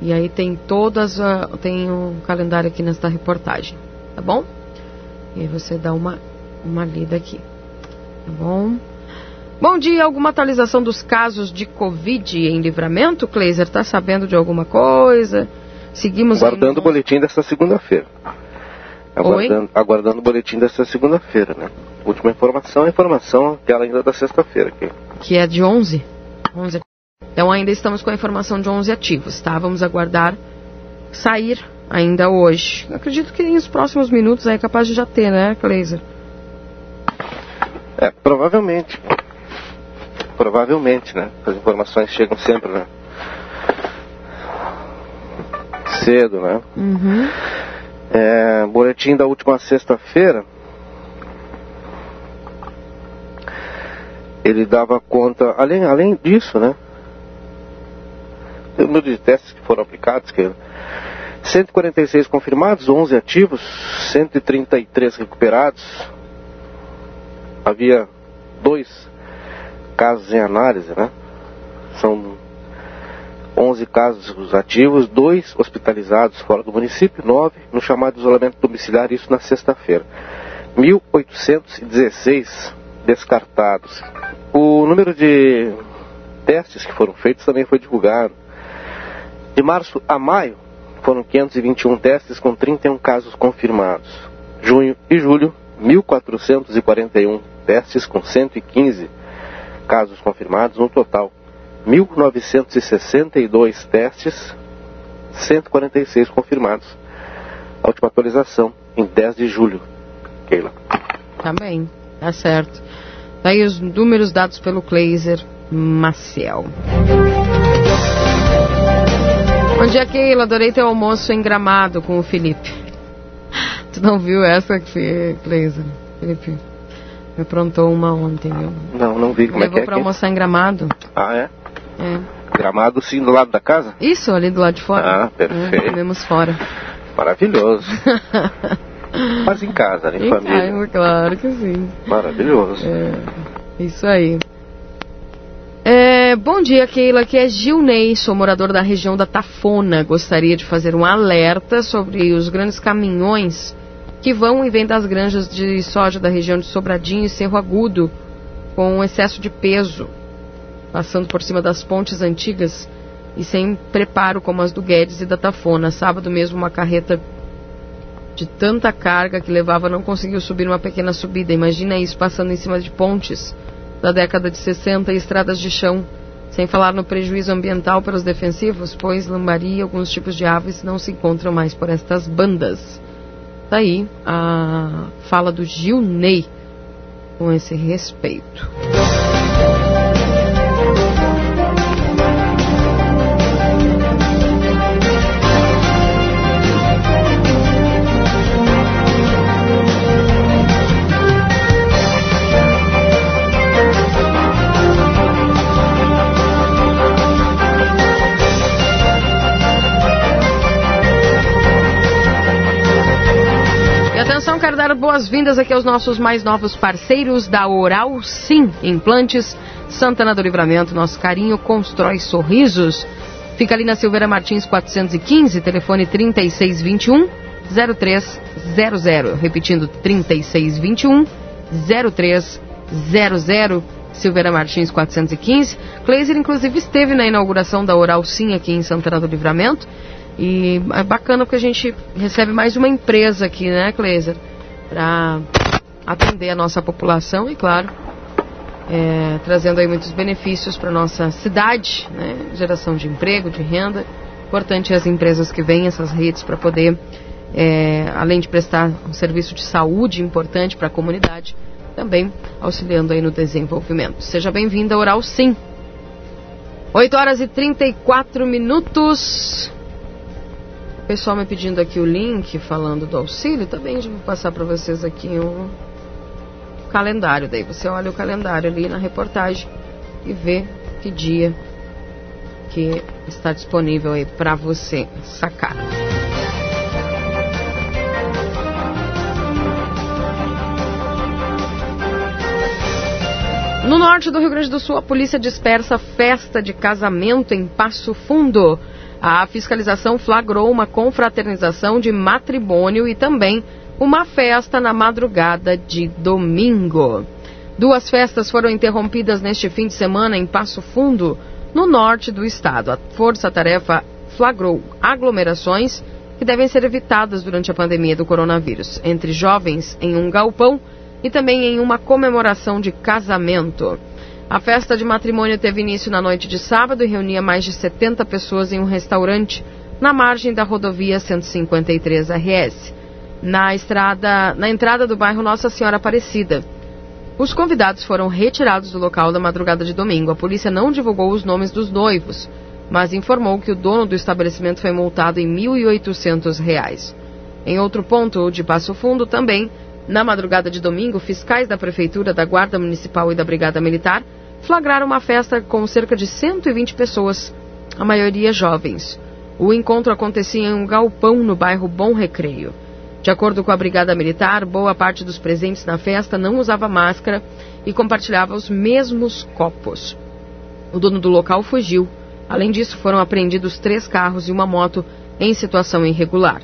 E aí tem todas, tem o calendário aqui nesta reportagem, tá bom? E aí você dá uma, uma lida aqui, tá bom? Bom dia, alguma atualização dos casos de Covid em livramento, Kleiser? Está sabendo de alguma coisa? Seguimos Aguardando no... o boletim desta segunda-feira. Aguardando, aguardando o boletim desta segunda-feira, né? Última informação, a informação aquela ainda da sexta-feira. aqui. que é de 11? 11. Então ainda estamos com a informação de 11 ativos, tá? Vamos aguardar sair ainda hoje. Acredito que nos próximos minutos é capaz de já ter, né, Kleiser? É, provavelmente. Provavelmente, né? As informações chegam sempre, né? Cedo, né? Uhum. É, boletim da última sexta-feira. Ele dava conta, além, além disso, né? O número de testes que foram aplicados, que 146 confirmados, 11 ativos, 133 recuperados. Havia dois casos em análise, né? São 11 casos ativos, dois hospitalizados fora do município, nove no chamado isolamento domiciliar, isso na sexta-feira. 1.816 descartados. O número de testes que foram feitos também foi divulgado. De março a maio, foram 521 testes com 31 casos confirmados. Junho e julho, 1.441 testes com 115 casos confirmados, no total 1.962 testes, 146 confirmados. A última atualização em 10 de julho. Keila. Tá bem, tá certo. Daí tá os números dados pelo Kleiser Maciel. Bom dia, Keila. Adorei teu almoço em Gramado com o Felipe. Tu não viu essa, Kleiser? Felipe? Me aprontou uma ontem, viu? Não, não vi. Como Levou é que é? pra almoçar em Gramado. Ah, é? É. Gramado, sim, do lado da casa? Isso, ali do lado de fora. Ah, perfeito. É, comemos fora. Maravilhoso. Mas em casa, né, em, em família. Casa, claro que sim. Maravilhoso. É, isso aí. É, bom dia, Keila. Aqui é Gilney, sou morador da região da Tafona. Gostaria de fazer um alerta sobre os grandes caminhões que vão e vêm das granjas de soja da região de Sobradinho e Cerro Agudo, com excesso de peso, passando por cima das pontes antigas e sem preparo como as do Guedes e da Tafona. Sábado mesmo uma carreta de tanta carga que levava não conseguiu subir uma pequena subida. Imagina isso passando em cima de pontes da década de 60 e estradas de chão. Sem falar no prejuízo ambiental para os defensivos, pois lambari e alguns tipos de aves não se encontram mais por estas bandas. Tá aí a fala do Gil Ney com esse respeito. Boas-vindas aqui aos nossos mais novos parceiros da Oral Sim Implantes Santana do Livramento. Nosso carinho constrói sorrisos. Fica ali na Silveira Martins 415, telefone 3621 0300. Repetindo, 3621 0300. Silveira Martins 415. Kleiser, inclusive, esteve na inauguração da Oral Sim aqui em Santana do Livramento. E é bacana porque a gente recebe mais uma empresa aqui, né, Kleiser? Para atender a nossa população e, claro, é, trazendo aí muitos benefícios para nossa cidade, né? geração de emprego, de renda. Importante as empresas que vêm essas redes para poder, é, além de prestar um serviço de saúde importante para a comunidade, também auxiliando aí no desenvolvimento. Seja bem-vinda a Oral Sim. 8 horas e 34 minutos. O pessoal me pedindo aqui o link falando do auxílio, também já vou passar para vocês aqui um calendário. Daí você olha o calendário ali na reportagem e vê que dia que está disponível aí para você sacar. No norte do Rio Grande do Sul, a polícia dispersa festa de casamento em Passo Fundo. A fiscalização flagrou uma confraternização de matrimônio e também uma festa na madrugada de domingo. Duas festas foram interrompidas neste fim de semana em Passo Fundo, no norte do estado. A força-tarefa flagrou aglomerações que devem ser evitadas durante a pandemia do coronavírus, entre jovens em um galpão e também em uma comemoração de casamento. A festa de matrimônio teve início na noite de sábado e reunia mais de 70 pessoas em um restaurante na margem da rodovia 153 RS, na estrada, na entrada do bairro Nossa Senhora Aparecida. Os convidados foram retirados do local da madrugada de domingo. A polícia não divulgou os nomes dos noivos, mas informou que o dono do estabelecimento foi multado em R$ 1.800. Em outro ponto de Passo Fundo, também, na madrugada de domingo, fiscais da Prefeitura, da Guarda Municipal e da Brigada Militar flagraram uma festa com cerca de 120 pessoas, a maioria jovens. O encontro acontecia em um galpão no bairro Bom Recreio. De acordo com a Brigada Militar, boa parte dos presentes na festa não usava máscara e compartilhava os mesmos copos. O dono do local fugiu. Além disso, foram apreendidos três carros e uma moto em situação irregular.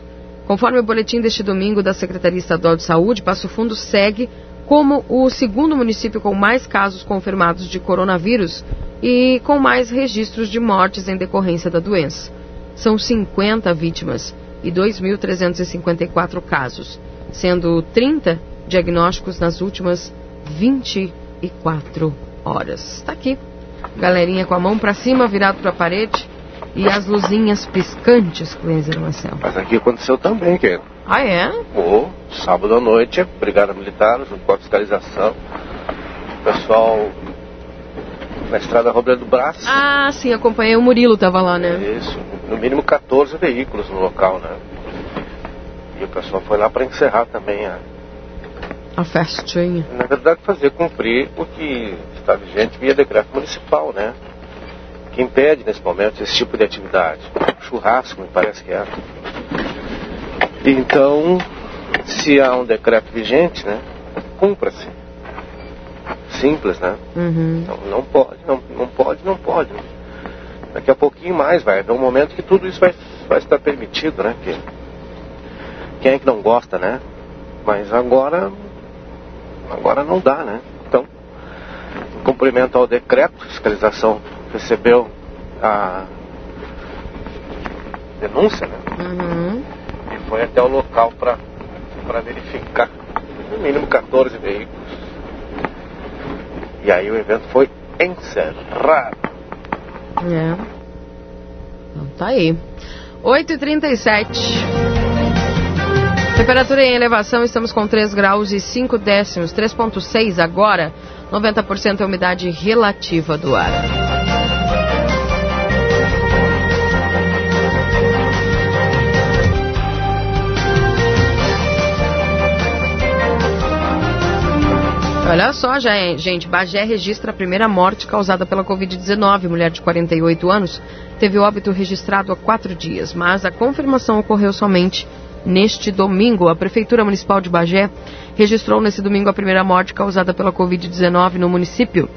Conforme o boletim deste domingo da Secretaria Estadual de Saúde, Passo Fundo segue como o segundo município com mais casos confirmados de coronavírus e com mais registros de mortes em decorrência da doença. São 50 vítimas e 2.354 casos, sendo 30 diagnósticos nas últimas 24 horas. Está aqui, galerinha com a mão para cima, virado para a parede e as luzinhas piscantes, Cleiser Marcel. Mas aqui aconteceu também, que Ah, é? Oh, sábado à noite, Brigada Militar, junto com a fiscalização, o pessoal na estrada Robledo Brás. Ah, sim, acompanhei. O Murilo tava lá, né? Isso, no mínimo 14 veículos no local, né? E o pessoal foi lá para encerrar também a. A festinha. Na verdade, fazer cumprir o que está vigente via decreto municipal, né? Que impede nesse momento esse tipo de atividade. Churrasco, me parece que é. Então, se há um decreto vigente, né? Cumpra-se. Simples, né? Uhum. Então, não pode, não, não pode, não pode. Daqui a pouquinho mais vai haver um momento que tudo isso vai, vai estar permitido, né? Que, quem é que não gosta, né? Mas agora, agora não dá, né? Então, cumprimento ao decreto, fiscalização recebeu a denúncia, né? Uhum. E foi até o local para verificar. No mínimo 14 veículos. E aí o evento foi encerrado. É. Então tá aí. 8h37. Temperatura em elevação, estamos com 3 graus e 5 décimos, 3,6 agora. 90% é a umidade relativa do ar. Olha só, já, gente, Bagé registra a primeira morte causada pela Covid-19. Mulher de 48 anos teve o óbito registrado há quatro dias, mas a confirmação ocorreu somente neste domingo. A Prefeitura Municipal de Bagé registrou nesse domingo a primeira morte causada pela Covid-19 no município.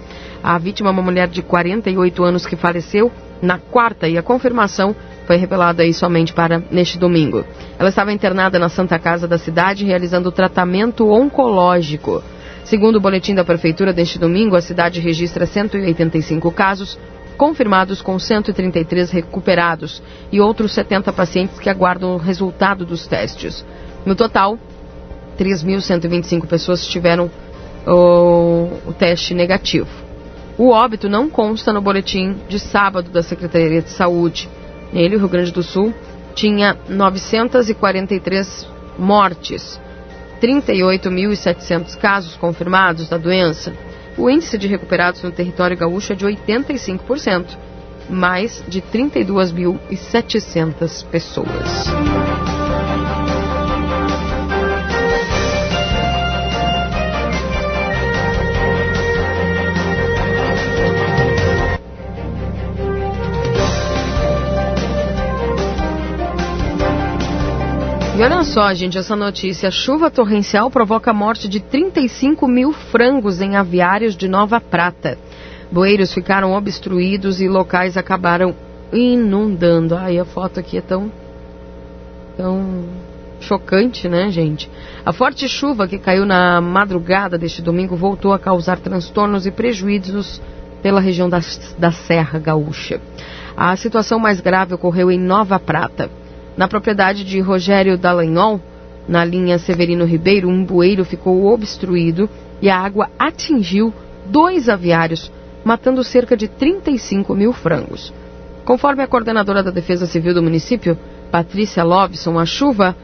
A vítima é uma mulher de 48 anos que faleceu na quarta e a confirmação foi revelada aí somente para neste domingo. Ela estava internada na Santa Casa da cidade realizando tratamento oncológico. Segundo o boletim da Prefeitura deste domingo, a cidade registra 185 casos confirmados com 133 recuperados e outros 70 pacientes que aguardam o resultado dos testes. No total, 3.125 pessoas tiveram com o teste negativo. O óbito não consta no boletim de sábado da Secretaria de Saúde. Nele, o Rio Grande do Sul tinha 943 mortes, 38.700 casos confirmados da doença. O índice de recuperados no território gaúcho é de 85%, mais de 32.700 pessoas. E olha só, gente, essa notícia. Chuva torrencial provoca a morte de 35 mil frangos em aviários de Nova Prata. Bueiros ficaram obstruídos e locais acabaram inundando. Ai, a foto aqui é tão. tão. chocante, né, gente? A forte chuva que caiu na madrugada deste domingo voltou a causar transtornos e prejuízos pela região da, da Serra Gaúcha. A situação mais grave ocorreu em Nova Prata. Na propriedade de Rogério Dallagnol, na linha Severino Ribeiro, um bueiro ficou obstruído e a água atingiu dois aviários, matando cerca de 35 mil frangos. Conforme a coordenadora da Defesa Civil do município, Patrícia Lobson, a chuva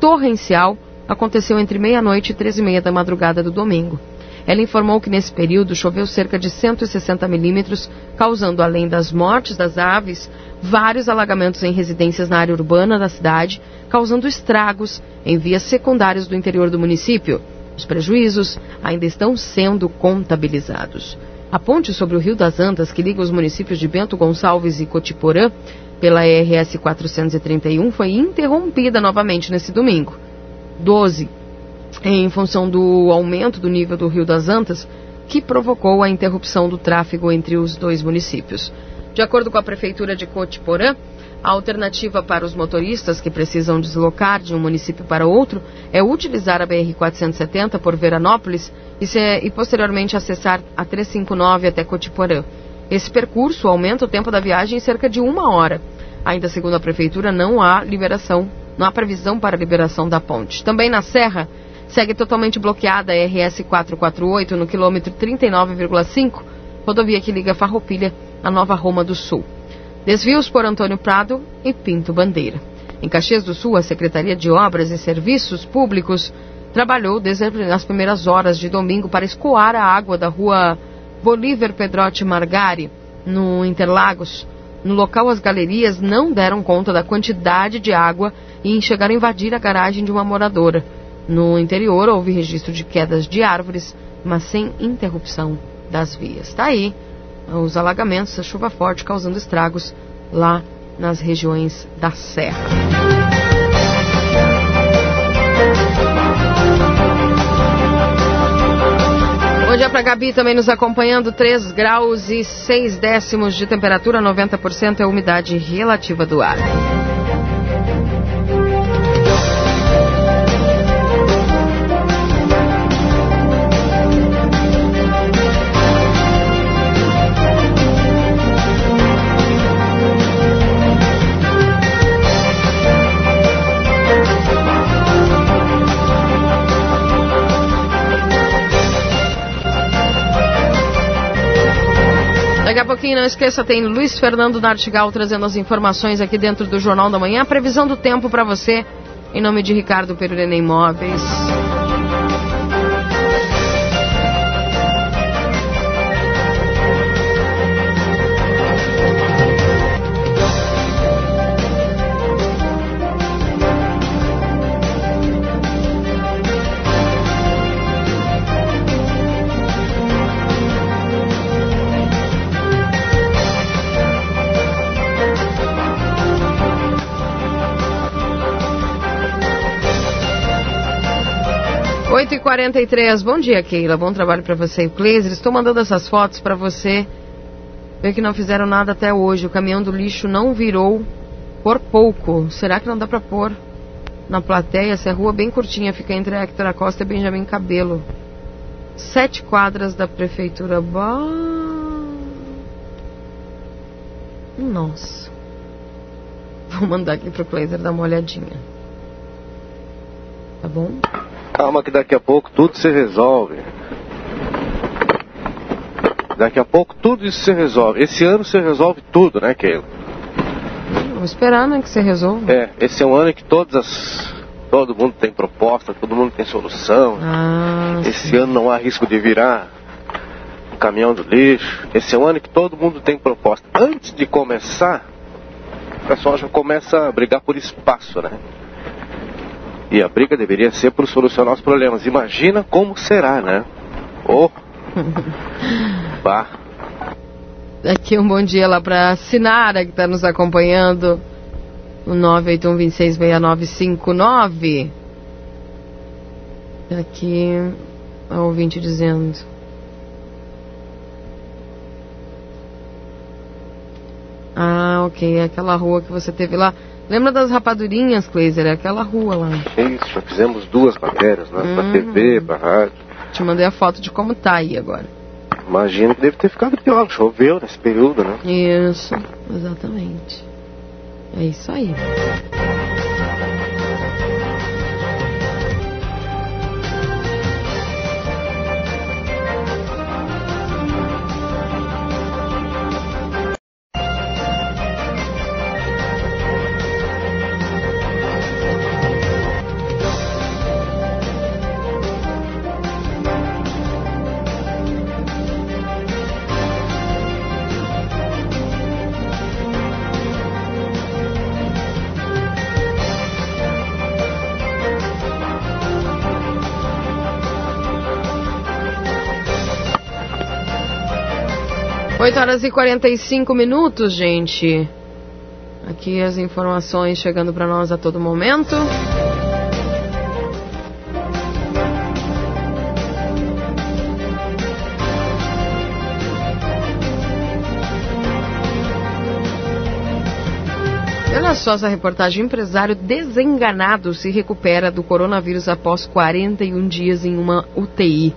torrencial aconteceu entre meia-noite e três e meia da madrugada do domingo. Ela informou que nesse período choveu cerca de 160 milímetros, causando, além das mortes das aves, vários alagamentos em residências na área urbana da cidade, causando estragos em vias secundárias do interior do município. Os prejuízos ainda estão sendo contabilizados. A ponte sobre o Rio das Antas, que liga os municípios de Bento Gonçalves e Cotiporã, pela RS 431, foi interrompida novamente nesse domingo. 12. Em função do aumento do nível do Rio das Antas, que provocou a interrupção do tráfego entre os dois municípios. De acordo com a Prefeitura de Cotiporã, a alternativa para os motoristas que precisam deslocar de um município para outro é utilizar a BR-470 por Veranópolis e, se, e, posteriormente acessar a 359 até Cotiporã. Esse percurso aumenta o tempo da viagem em cerca de uma hora. Ainda segundo a Prefeitura, não há liberação, não há previsão para a liberação da ponte. Também na Serra, segue totalmente bloqueada a RS 448 no quilômetro 39,5, rodovia que liga Farroupilha a Nova Roma do Sul. Desvios por Antônio Prado e Pinto Bandeira. Em Caxias do Sul, a Secretaria de Obras e Serviços Públicos trabalhou desde as primeiras horas de domingo para escoar a água da rua Bolívar Pedrotti Margari, no Interlagos. No local, as galerias não deram conta da quantidade de água e chegaram a invadir a garagem de uma moradora. No interior, houve registro de quedas de árvores, mas sem interrupção das vias. Está aí os alagamentos, a chuva forte causando estragos lá nas regiões da Serra. Bom dia para Gabi também nos acompanhando, 3 graus e 6 décimos de temperatura, 90% é a umidade relativa do ar. Pouquinho, não esqueça, tem Luiz Fernando Nartigal trazendo as informações aqui dentro do Jornal da Manhã. A previsão do tempo para você, em nome de Ricardo Perurena Imóveis. 8h43. Bom dia, Keila. Bom trabalho para você o Kleiser. Estou mandando essas fotos para você ver que não fizeram nada até hoje. O caminhão do lixo não virou por pouco. Será que não dá para pôr na plateia? Essa é rua bem curtinha, fica entre Hector Acosta e Benjamin Cabelo. Sete quadras da prefeitura. Nossa. Vou mandar aqui pro Kleiser dar uma olhadinha. Tá bom? Calma que daqui a pouco tudo se resolve. Daqui a pouco tudo isso se resolve. Esse ano se resolve tudo, né, Keila? Vamos esperar, né, que se resolva. É, esse é um ano em que todas as. Todo mundo tem proposta, todo mundo tem solução. Ah, esse sim. ano não há risco de virar um caminhão do lixo. Esse é um ano que todo mundo tem proposta. Antes de começar, o pessoal já começa a brigar por espaço, né? E a briga deveria ser por solucionar os problemas. Imagina como será, né? Oh! bah! Aqui um bom dia lá para Sinara, que está nos acompanhando. O 981266959. Aqui, a ouvinte dizendo. Ah, ok. Aquela rua que você teve lá. Lembra das rapadurinhas, Kleiser? É aquela rua lá. Isso, já fizemos duas matérias, né? Pra Hum. TV, pra rádio. Te mandei a foto de como tá aí agora. Imagino que deve ter ficado pior. Choveu nesse período, né? Isso, exatamente. É isso aí. Oito horas e 45 minutos, gente. Aqui as informações chegando para nós a todo momento. Olha só essa reportagem. Empresário desenganado se recupera do coronavírus após 41 dias em uma UTI.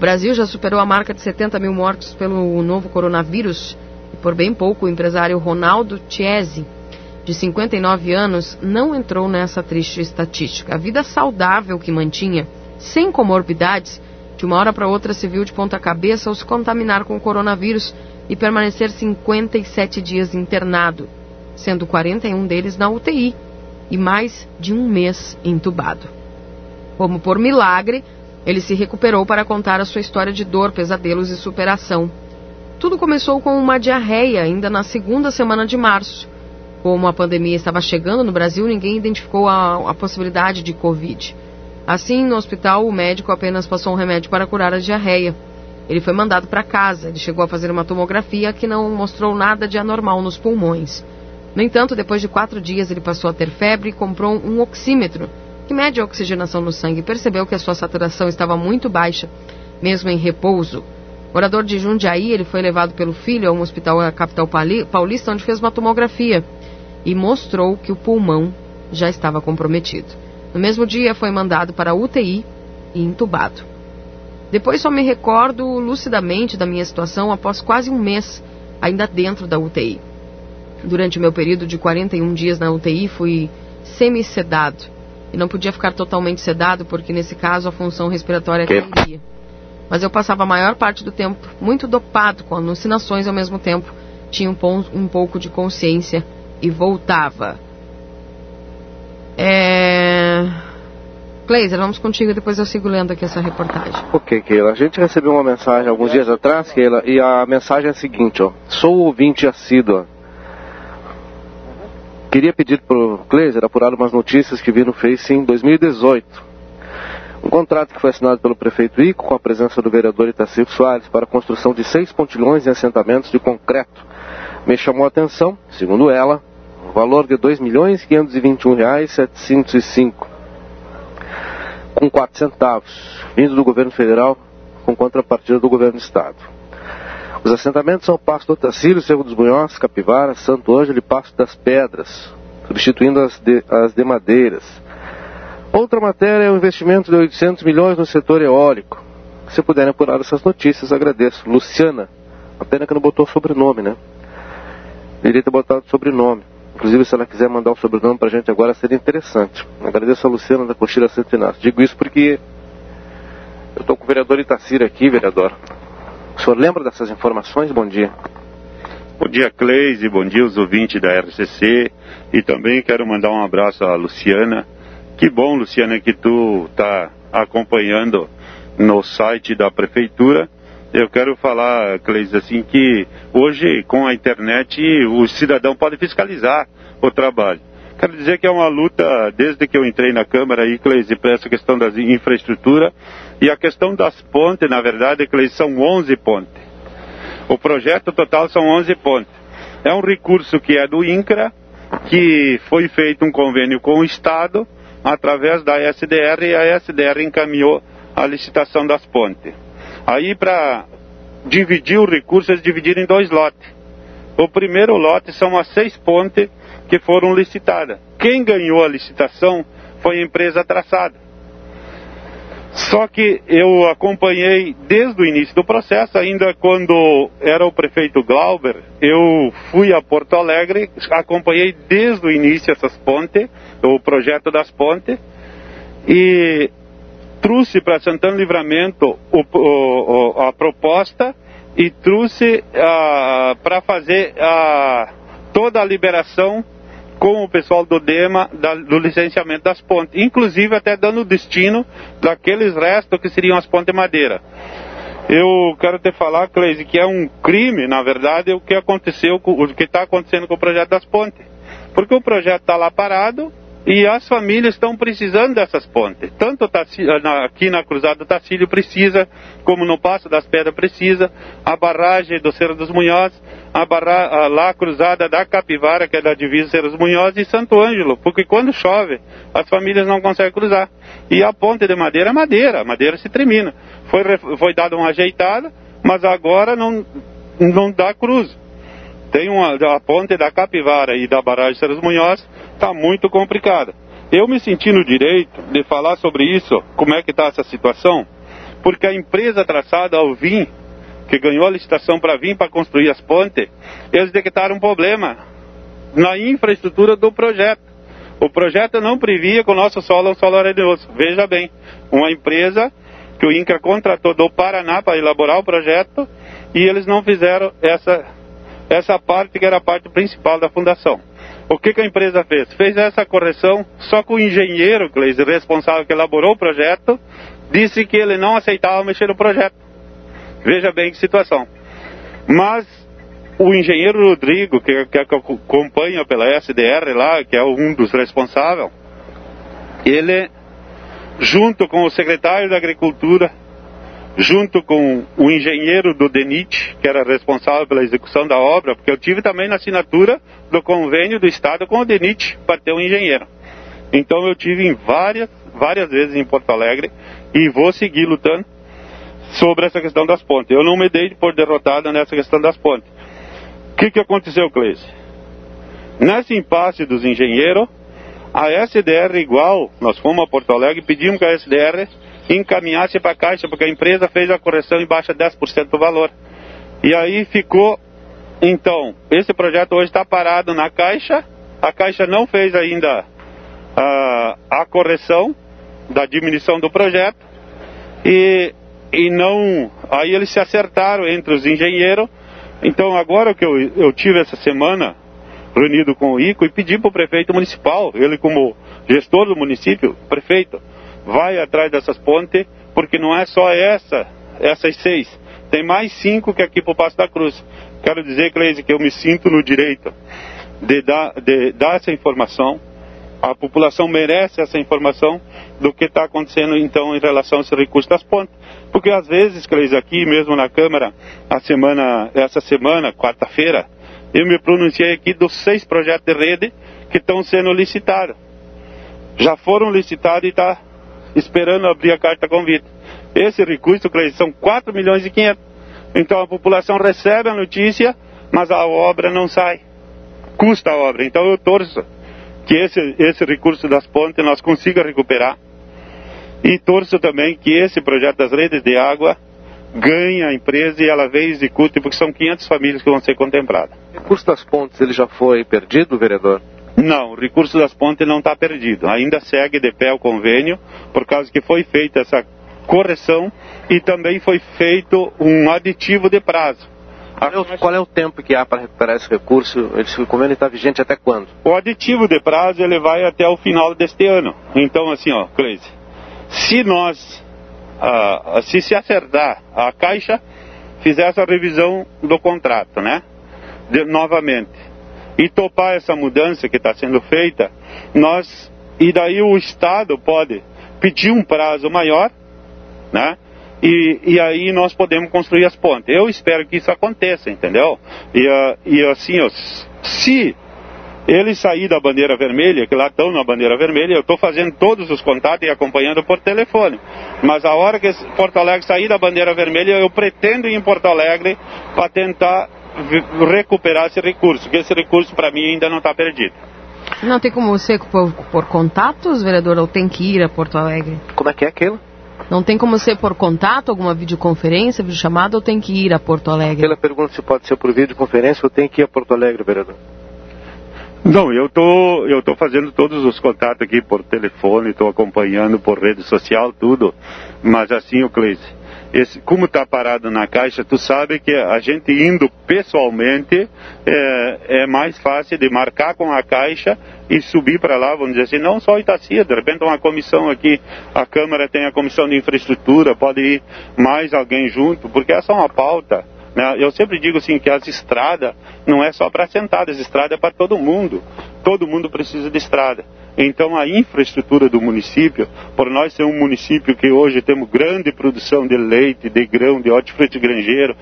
O Brasil já superou a marca de 70 mil mortos pelo novo coronavírus. E por bem pouco, o empresário Ronaldo Chiesi, de 59 anos, não entrou nessa triste estatística. A vida saudável que mantinha, sem comorbidades, de uma hora para outra se viu de ponta cabeça ao se contaminar com o coronavírus e permanecer 57 dias internado, sendo 41 deles na UTI e mais de um mês entubado. Como por milagre, ele se recuperou para contar a sua história de dor, pesadelos e superação. Tudo começou com uma diarreia ainda na segunda semana de março. Como a pandemia estava chegando no Brasil, ninguém identificou a, a possibilidade de Covid. Assim, no hospital, o médico apenas passou um remédio para curar a diarreia. Ele foi mandado para casa. Ele chegou a fazer uma tomografia que não mostrou nada de anormal nos pulmões. No entanto, depois de quatro dias, ele passou a ter febre e comprou um oxímetro, que mede a oxigenação no sangue, percebeu que a sua saturação estava muito baixa, mesmo em repouso. Morador de Jundiaí, ele foi levado pelo filho a um hospital na capital paulista, onde fez uma tomografia e mostrou que o pulmão já estava comprometido. No mesmo dia, foi mandado para a UTI e entubado. Depois só me recordo lucidamente da minha situação após quase um mês ainda dentro da UTI. Durante o meu período de 41 dias na UTI, fui semi-sedado. E não podia ficar totalmente sedado, porque nesse caso a função respiratória cairia. Mas eu passava a maior parte do tempo muito dopado, com alucinações ao mesmo tempo. Tinha um, um pouco de consciência e voltava. É. Kleiser, vamos contigo, depois eu sigo lendo aqui essa reportagem. Ok, Keila. A gente recebeu uma mensagem alguns dias atrás, Keila, e a mensagem é a seguinte, ó. Sou ouvinte assídua. Queria pedir pro Kleiser apurar umas notícias que vi no Face em 2018. Um contrato que foi assinado pelo prefeito Ico com a presença do vereador Itacir Soares para a construção de seis pontilhões em assentamentos de concreto. Me chamou a atenção, segundo ela, o valor de R$ 2.521.705 com 4 centavos, vindo do governo federal com contrapartida do governo do estado. Os assentamentos são o Passo do Otacílio, Cerro dos Bunhós, Capivara, Santo Ângelo e Passo das Pedras, substituindo as de, as de madeiras. Outra matéria é o investimento de 800 milhões no setor eólico. Se puderem apurar essas notícias, agradeço. Luciana, a pena que não botou sobrenome, né? Deveria ter botado sobrenome. Inclusive, se ela quiser mandar o sobrenome pra gente agora, seria interessante. Agradeço a Luciana da Coxilha Santo Inácio. Digo isso porque eu tô com o vereador Itacira aqui, vereador. Senhor lembra dessas informações? Bom dia. Bom dia, Cleise. Bom dia, os ouvintes da RCC. E também quero mandar um abraço à Luciana. Que bom, Luciana, que tu está acompanhando no site da prefeitura. Eu quero falar, Cleise, assim, que hoje com a internet o cidadão pode fiscalizar o trabalho. Quero dizer que é uma luta desde que eu entrei na Câmara aí, Cleise, para essa questão da infraestrutura e a questão das pontes, na verdade, Cleise, são 11 pontes. O projeto total são 11 pontes. É um recurso que é do INCRA, que foi feito um convênio com o Estado através da SDR e a SDR encaminhou a licitação das pontes. Aí, para dividir o recurso, eles dividiram em dois lotes. O primeiro lote são as seis pontes que foram licitadas. Quem ganhou a licitação foi a empresa traçada. Só que eu acompanhei desde o início do processo, ainda quando era o prefeito Glauber, eu fui a Porto Alegre, acompanhei desde o início essas pontes, o projeto das pontes, e trouxe para Santana Livramento o, o, a proposta e trouxe uh, para fazer uh, toda a liberação com o pessoal do DEMA da, do licenciamento das pontes, inclusive até dando destino daqueles restos que seriam as pontes de madeira. Eu quero te falar, Cleise, que é um crime, na verdade, o que aconteceu, o que está acontecendo com o projeto das pontes. Porque o projeto está lá parado, e as famílias estão precisando dessas pontes. Tanto aqui na Cruzada do Tacílio precisa, como no Passo das Pedras precisa, a barragem do Cerro dos Munhoz, a, barra, lá Cruzada da Capivara, que é da divisa Cerro dos Munhoz, e Santo Ângelo, porque quando chove, as famílias não conseguem cruzar. E a ponte de madeira é madeira, a madeira se termina. Foi, foi dada uma ajeitada, mas agora não, não dá cruz. Tem uma, a ponte da Capivara e da barragem Cerro dos Munhoz, está muito complicada. Eu me senti no direito de falar sobre isso, como é que está essa situação, porque a empresa traçada ao vir, que ganhou a licitação para vir para construir as pontes, eles detectaram um problema na infraestrutura do projeto. O projeto não previa que o nosso solo é um solo arenoso. Veja bem, uma empresa que o INCRA contratou do Paraná para elaborar o projeto e eles não fizeram essa, essa parte que era a parte principal da fundação. O que, que, a empresa fez? Fez essa correção, só que o engenheiro, Cleise, responsável que elaborou o projeto, disse que ele não aceitava mexer no projeto. Veja bem que situação. Mas o engenheiro Rodrigo, que, que acompanha pela SDR lá, que é um dos responsáveis, ele, junto com o secretário da Agricultura, junto com o engenheiro do DENIT, que era responsável pela execução da obra, porque eu tive também na assinatura do convênio do Estado com o DENIT para ter um engenheiro. Então eu tive em várias, várias vezes em Porto Alegre e vou seguir lutando sobre essa questão das pontes. Eu não me dei por derrotada nessa questão das pontes. O que, que aconteceu, Cleice? Nesse impasse dos engenheiros, a SDR igual, nós fomos a Porto Alegre e pedimos que a SDR encaminhasse para a Caixa, porque a empresa fez a correção em baixa 10% do valor. E aí ficou, então, esse projeto hoje está parado na Caixa, a Caixa não fez ainda a, a correção da diminuição do projeto, e, e não, aí eles se acertaram entre os engenheiros, então agora que eu, eu tive essa semana, reunido com o ICO, e pedi para o prefeito municipal, ele como gestor do município, prefeito, vai atrás dessas pontes, porque não é só essa, essas seis. Tem mais cinco que aqui para o Passo da Cruz. Quero dizer, Cleise, que eu me sinto no direito de dar, de dar essa informação. A população merece essa informação do que está acontecendo então em relação a esse recurso das pontes. Porque às vezes, Cleise, aqui mesmo na Câmara, a semana, essa semana, quarta-feira, eu me pronunciei aqui dos seis projetos de rede que estão sendo licitados. Já foram licitados e está esperando abrir a carta convite. Esse recurso, Cleiton, são 4 milhões e 500. Então a população recebe a notícia, mas a obra não sai. Custa a obra. Então eu torço que esse, esse recurso das pontes nós consiga recuperar. E torço também que esse projeto das redes de água ganhe a empresa e ela venha e execute, porque são 500 famílias que vão ser contempladas. O recurso das pontes ele já foi perdido, vereador? Não, o recurso das pontes não está perdido. Ainda segue de pé o convênio, por causa que foi feita essa correção e também foi feito um aditivo de prazo. Qual é, o, qual é o tempo que há para recuperar esse recurso? Esse convênio está vigente até quando? O aditivo de prazo ele vai até o final deste ano. Então, assim, ó, Cleise, se nós, ah, se se acertar a Caixa, fizer essa revisão do contrato, né? De, novamente. E topar essa mudança que está sendo feita, nós. E daí o Estado pode pedir um prazo maior, né? E, e aí nós podemos construir as pontes. Eu espero que isso aconteça, entendeu? E, uh, e assim, ó, se ele sair da bandeira vermelha, que lá estão na bandeira vermelha, eu estou fazendo todos os contatos e acompanhando por telefone. Mas a hora que Porto Alegre sair da bandeira vermelha, eu pretendo ir em Porto Alegre para tentar recuperar esse recurso, que esse recurso para mim ainda não está perdido. Não tem como você por, por contatos, vereador, ou tem que ir a Porto Alegre? Como é que é aquilo? Não tem como ser por contato, alguma videoconferência, videochamada, ou tem que ir a Porto Alegre? Ela pergunta se pode ser por videoconferência ou tem que ir a Porto Alegre, vereador. Não, eu tô, eu tô fazendo todos os contatos aqui por telefone, estou acompanhando por rede social, tudo. Mas assim, o Cleise, esse, como está parado na caixa, tu sabe que a gente indo pessoalmente é, é mais fácil de marcar com a caixa e subir para lá, vamos dizer assim, não só Itacia, de repente uma comissão aqui, a Câmara tem a comissão de infraestrutura, pode ir mais alguém junto, porque essa é uma pauta né? Eu sempre digo assim que as estradas não é só para sentadas, estrada é para todo mundo. Todo mundo precisa de estrada. Então a infraestrutura do município, por nós ser um município que hoje temos grande produção de leite, de grão, de hortifruti granjeiro,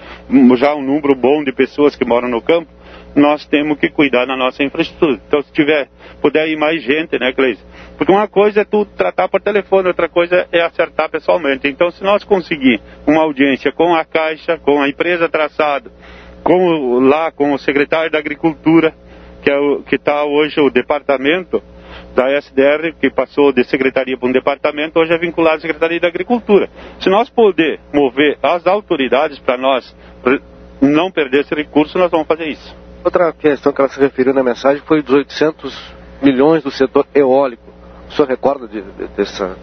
já um número bom de pessoas que moram no campo, nós temos que cuidar da nossa infraestrutura. Então se tiver, puder ir mais gente, né, Cleise? Porque uma coisa é tu tratar por telefone, outra coisa é acertar pessoalmente. Então, se nós conseguir uma audiência com a Caixa, com a empresa traçada, com lá com o secretário da Agricultura, que é o que está hoje o departamento da SDR, que passou de secretaria para um departamento, hoje é vinculado à Secretaria da Agricultura. Se nós puder mover as autoridades para nós não perder esse recurso, nós vamos fazer isso. Outra questão que ela se referiu na mensagem foi dos 800 milhões do setor eólico. O senhor recorda de, de, dessa,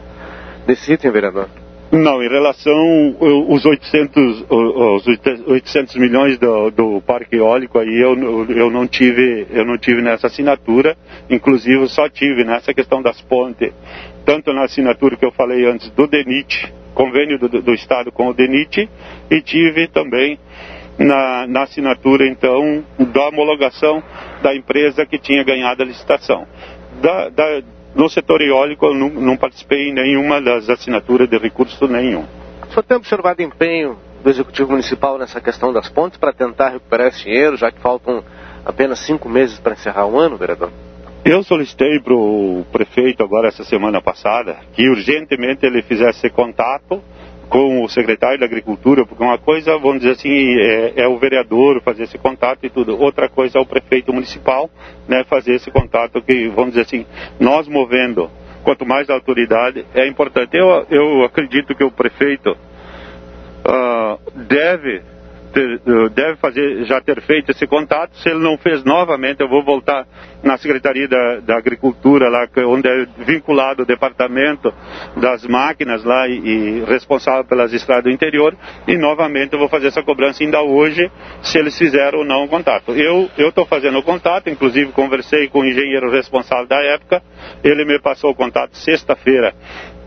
desse item, vereador? Não, em relação aos 800, os 800 milhões do, do, parque eólico aí eu, eu não tive eu não tive nessa assinatura, inclusive só tive nessa questão das pontes, tanto na assinatura que eu falei antes do DENIT, convênio do, do Estado com o DENIT, e tive também na, na assinatura então da homologação da empresa que tinha ganhado a licitação. Da, da, no setor eólico, eu não, não, participei em nenhuma das assinaturas de recurso nenhum. Senhor tem observado empenho do Executivo Municipal nessa questão das pontes para tentar recuperar esse dinheiro, já que faltam apenas cinco meses para encerrar o ano, vereador? Eu solicitei para o prefeito agora essa semana passada que urgentemente ele fizesse contato com o secretário da Agricultura, porque uma coisa, vamos dizer assim, é, é, o vereador fazer esse contato e tudo, outra coisa é o prefeito municipal né, fazer esse contato, que, vamos dizer assim, nós movendo, quanto mais autoridade, é importante. Eu, eu acredito que o prefeito uh, deve ter, eh, deve fazer, já ter feito esse contato. Se ele não fez novamente, eu vou voltar na Secretaria da, da Agricultura, lá, onde é vinculado o departamento das máquinas lá e, e responsável pelas estradas do interior, e novamente eu vou fazer essa cobrança ainda hoje, se eles fizeram ou não o contato. Eu estou fazendo o contato, inclusive conversei com o engenheiro responsável da época, ele me passou o contato sexta-feira,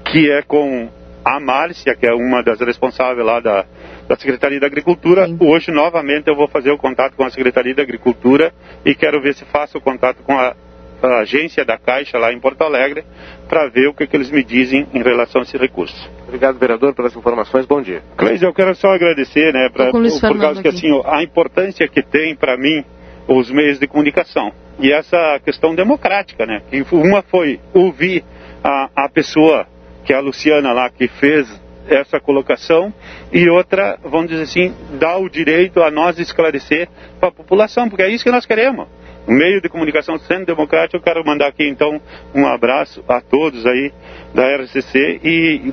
que é com a Márcia, que é uma das responsáveis lá da, da Secretaria da Agricultura. Sim. Hoje, novamente, eu vou fazer o contato com a Secretaria da Agricultura e quero ver se faço o contato com a, a agência da Caixa lá em Porto Alegre para ver o que, que, eles me dizem em relação a esse recurso. Obrigado, vereador, pelas informações. Bom dia. Cleide, eu quero só agradecer, né, pra, por, por causa que assim, a importância que tem para mim os meios de comunicação e essa questão democrática, né? Que uma foi ouvir a, a pessoa que é a Luciana lá que fez essa colocação e outra, vamos dizer assim, dá o direito a nós esclarecer para a população, porque é isso que nós queremos. O meio de comunicação sendo democrático, eu quero mandar aqui então um abraço a todos aí da RCC e,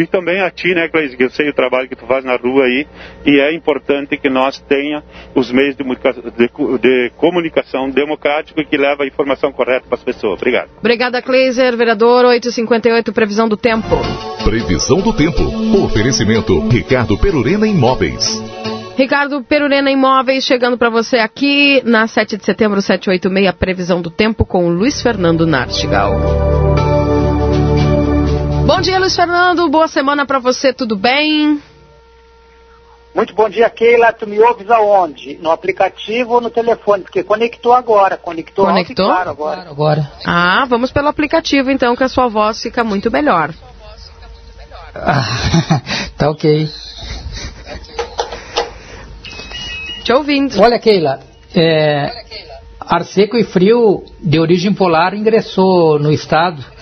e também a ti, né, Cleise, que eu sei o trabalho que tu faz na rua aí, e é importante que nós tenha os meios de, de, de comunicação democrático e que leva a informação correta para as pessoas. Obrigado. Obrigada, Cleiser, vereador 858, previsão do tempo. Previsão do tempo. Oferecimento Ricardo Perurena Imóveis. Ricardo Perurena Imóveis chegando para você aqui na 7 de setembro, 786, previsão do tempo com o Luiz Fernando Nartigal. Bom dia, Luiz Fernando. Boa semana para você, tudo bem? Muito bom dia, Keila. Tu me ouves aonde? No aplicativo ou no telefone? Porque conectou agora. Conectou, Conectou? Claro agora. Claro, agora. Ah, vamos pelo aplicativo então, que a sua voz fica muito melhor. Ah, tá ok. Te ouvindo. Olha, Keila, é, ar seco e frio de origem polar ingressou no estado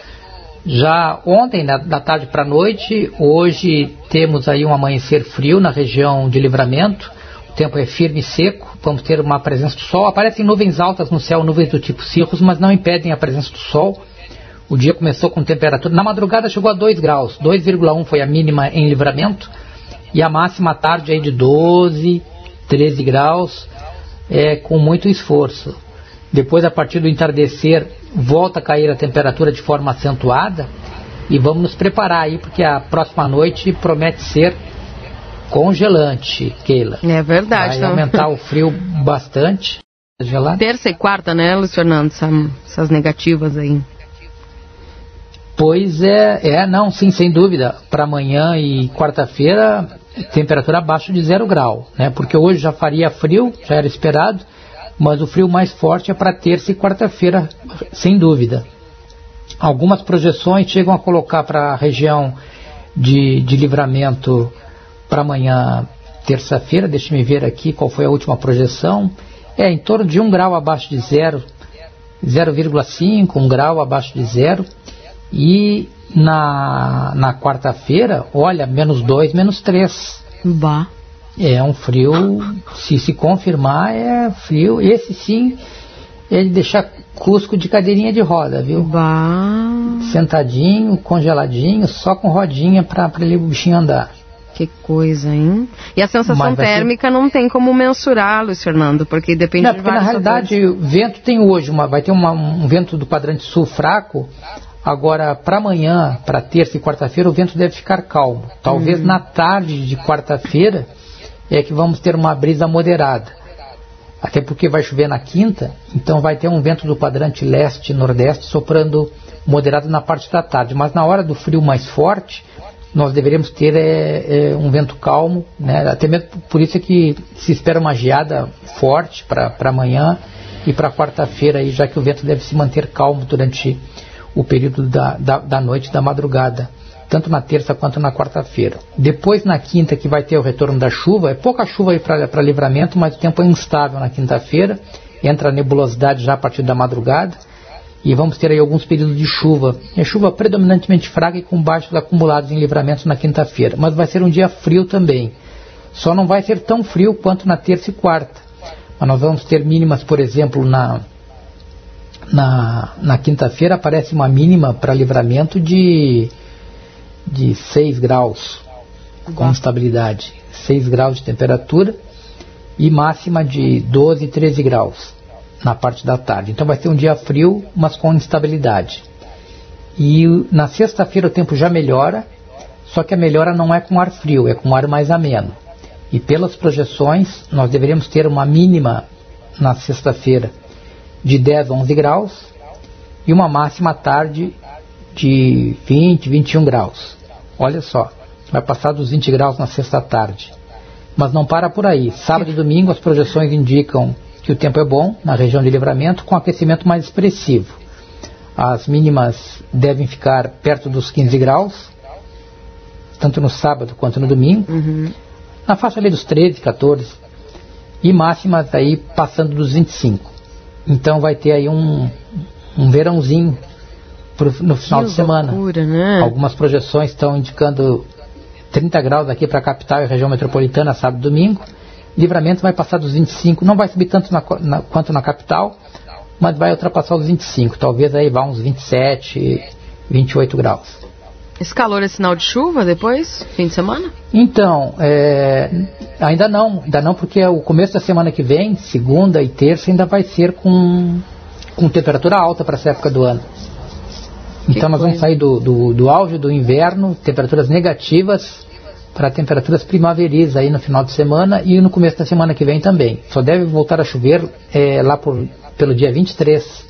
já ontem, da, tarde para a noite. Hoje temos aí um amanhecer frio na região de livramento. O tempo é firme e seco. Vamos ter uma presença do sol. Aparecem nuvens altas no céu, nuvens do tipo cirrus, mas não impedem a presença do sol. O dia começou com temperatura. Na madrugada chegou a 2 graus. 2,1 foi a mínima em livramento. E a máxima à tarde aí de 12, 13 graus, é, com muito esforço. Depois, a partir do entardecer, volta a cair a temperatura de forma acentuada. E vamos nos preparar aí, porque a próxima noite promete ser congelante, Keila. É verdade. Vai então. aumentar o frio bastante. Gelado. Terça e quarta, né, Luiz Fernando? Essa- Essas negativas aí. Pois é, é, não, sim, sem dúvida. Para amanhã e quarta-feira, temperatura abaixo de zero grau, né? Porque hoje já faria frio, já era esperado, mas o frio mais forte é para terça e quarta-feira, sem dúvida. Algumas projeções chegam a colocar para a região de, de livramento para amanhã, terça-feira. Deixa me ver aqui qual foi a última projeção. É em torno de um grau abaixo de zero, 0,5, um grau abaixo de zero. E na, na quarta-feira, olha, menos 2, menos 3. Bah. É um frio, se se confirmar, é frio. Esse sim de deixar Cusco de cadeirinha de roda, viu? Bah. Sentadinho, congeladinho, só com rodinha para ele o bichinho andar. Que coisa, hein? E a sensação vai ser- térmica não tem como mensurar, Luiz Fernando, porque depende Não, de porque na realidade o vento tem hoje, uma, vai ter uma- um vento do quadrante sul fraco. Agora, para amanhã, para terça e quarta-feira, o vento deve ficar calmo. Talvez Uhum. na tarde de quarta-feira é que vamos ter uma brisa moderada. Até porque vai chover na quinta, então vai ter um vento do quadrante leste e nordeste soprando moderado na parte da tarde. Mas na hora do frio mais forte, nós deveríamos ter é, é, um vento calmo, né? até mesmo por isso é que se espera uma geada forte para amanhã e para quarta-feira, já que o vento deve se manter calmo durante o período da, da, da noite da madrugada, tanto na terça quanto na quarta-feira. Depois, na quinta, que vai ter o retorno da chuva, é pouca chuva aí para livramento, mas o tempo é instável na quinta-feira, entra a nebulosidade já a partir da madrugada, e vamos ter aí alguns períodos de chuva. É chuva predominantemente fraca e com baixos acumulados em livramentos na quinta-feira, mas vai ser um dia frio também. Só não vai ser tão frio quanto na terça e quarta. Mas nós vamos ter mínimas, por exemplo, na, na, na quinta-feira aparece uma mínima para livramento de, de 6 graus com estabilidade. 6 graus de temperatura e máxima de 12, 13 graus na parte da tarde. Então vai ser um dia frio, mas com instabilidade. E na sexta-feira o tempo já melhora, só que a melhora não é com ar frio, é com ar mais ameno. E pelas projeções, nós deveríamos ter uma mínima na sexta-feira de 10 a 11 graus e uma máxima à tarde de 20, 21 graus. Olha só, vai passar dos 20 graus na sexta-tarde. Mas não para por aí. Sábado e domingo as projeções indicam que o tempo é bom na região de livramento com aquecimento mais expressivo. As mínimas devem ficar perto dos 15 graus, tanto no sábado quanto no domingo, na faixa ali dos 13, 14, e máximas aí passando dos 25. Então vai ter aí um, um verãozinho pro, no final Que de semana. loucura, né? Algumas projeções estão indicando 30 graus aqui para a capital e região metropolitana, sábado e domingo. Livramento vai passar dos 25, não vai subir tanto na, na, quanto na capital, mas vai ultrapassar os 25, talvez aí vá uns 27, 28 graus. Esse calor é sinal de chuva depois, fim de semana? Então, é, ainda não, ainda não, porque o começo da semana que vem, segunda e terça, ainda vai ser com, com temperatura alta para essa época do ano. Então nós vamos sair do, do, do auge do inverno, temperaturas negativas, para temperaturas primaveris aí no final de semana e no começo da semana que vem também. Só deve voltar a chover é, lá por, pelo dia 23,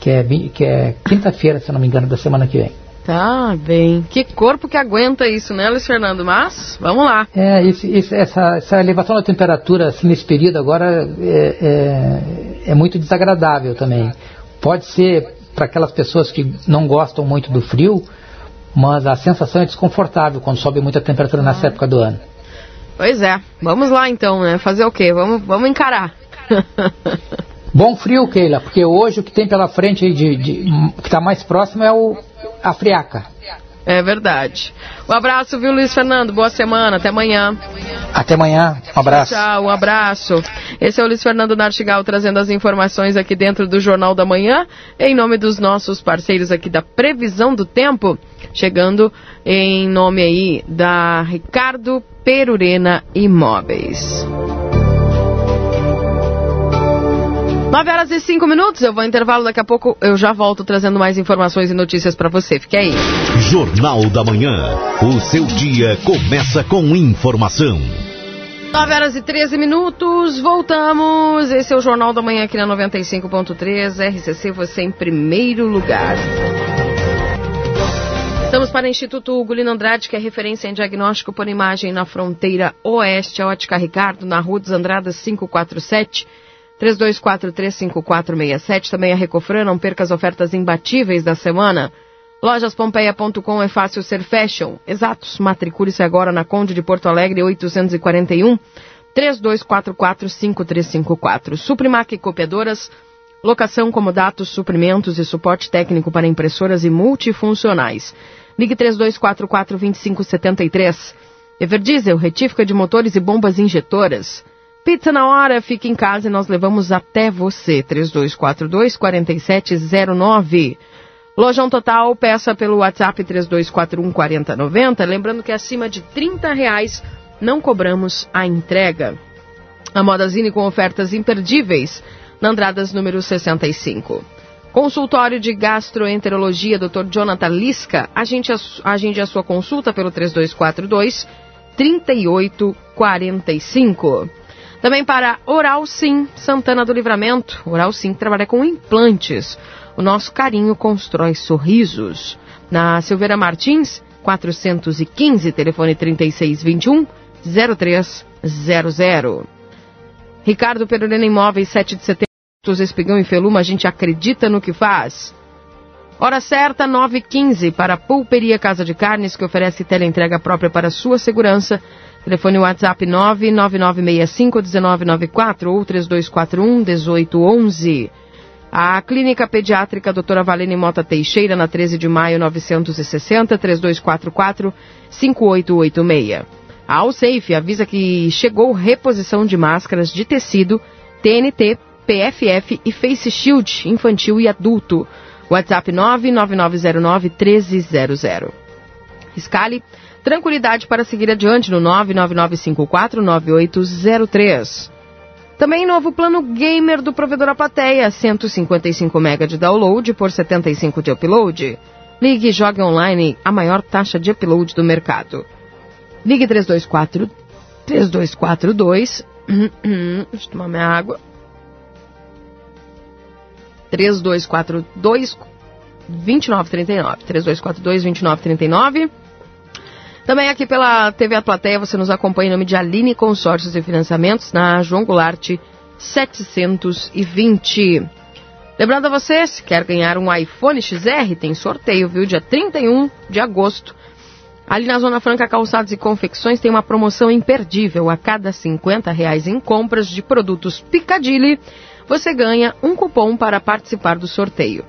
que é, que é quinta-feira, se não me engano, da semana que vem. Tá bem. Que corpo que aguenta isso, né, Luiz Fernando? Mas, vamos lá. É, isso, isso, essa, essa, elevação da temperatura assim, nesse período agora é, é, é muito desagradável também. Pode ser para aquelas pessoas que não gostam muito do frio, mas a sensação é desconfortável quando sobe muita temperatura nessa época do ano. Pois é, vamos lá então, né? Fazer o quê? Vamos, vamos encarar. Bom frio, Keila, porque hoje o que tem pela frente de, de que está mais próximo é o, a friaca. É verdade. Um abraço, viu, Luiz Fernando? Boa semana, até amanhã. Até amanhã, um abraço. Tchau, um abraço. Esse é o Luiz Fernando Nartigal trazendo as informações aqui dentro do Jornal da Manhã, em nome dos nossos parceiros aqui da Previsão do Tempo, chegando em nome aí da Ricardo Perurena Imóveis. 9 horas e 5 minutos, eu vou intervalo, daqui a pouco eu já volto trazendo mais informações e notícias para você. Fique aí. Jornal da Manhã. O seu dia começa com informação. 9 horas e 13 minutos, voltamos. Esse é o Jornal da Manhã aqui na 95.3, RCC, você em primeiro lugar. Estamos para o Instituto Gulino Andrade, que é referência em diagnóstico por imagem na fronteira oeste, a Ótica Ricardo, na Rua dos Andradas 547. 32435467. Também a Recofran, não perca as ofertas imbatíveis da semana. Lojaspompeia.com é fácil ser fashion. Exatos. Matricule-se agora na Conde de Porto Alegre 841 32445354. Suprimac Copiadoras, locação, comodatos, suprimentos e suporte técnico para impressoras e multifuncionais. Ligue 32442573. Everdiesel, retífica de motores e bombas injetoras. Pizza na hora, fique em casa e nós levamos até você. 3242-4709. Lojão Total, peça pelo WhatsApp 3241-4090. Lembrando que acima de 30 reais não cobramos a entrega. A Modazine com ofertas imperdíveis na Andradas número 65. Consultório de Gastroenterologia, Dr. Jonathan Lisca. Agende a, agende a sua consulta pelo 3242 3845. Também para Oral Sim, Santana do Livramento. Oral Sim trabalha com implantes. O nosso carinho constrói sorrisos. Na Silveira Martins, 415, telefone 3621 0300. Ricardo Perurena Imóveis, 7 de setembro, Espigão e Feluma, a gente acredita no que faz. Hora certa, 9h15, para a Pulperia Casa de Carnes, que oferece teleentrega própria para sua segurança. Telefone WhatsApp 999651994 ou 3241-1811. A Clínica Pediátrica Doutora Valene Mota Teixeira, na 13 de maio 960, 3244-5886. A Alsafe avisa que chegou reposição de máscaras de tecido, TNT, PFF e Face Shield infantil e adulto. WhatsApp 99909-1300. Escale tranquilidade para seguir adiante no 999549803. Também novo plano gamer do provedor Apateia, 155 MB de download por 75 de upload. Ligue e jogue online a maior taxa de upload do mercado. Ligue 324 3242 Deixa eu tomar minha água. 3242 2939 3242 2939 também aqui pela TV A Plateia você nos acompanha em nome de Aline Consórcios e Financiamentos na João Goulart 720. Lembrando a você, se quer ganhar um iPhone XR, tem sorteio, viu? Dia 31 de agosto. Ali na Zona Franca Calçados e Confecções tem uma promoção imperdível. A cada 50 reais em compras de produtos Picadilly, você ganha um cupom para participar do sorteio.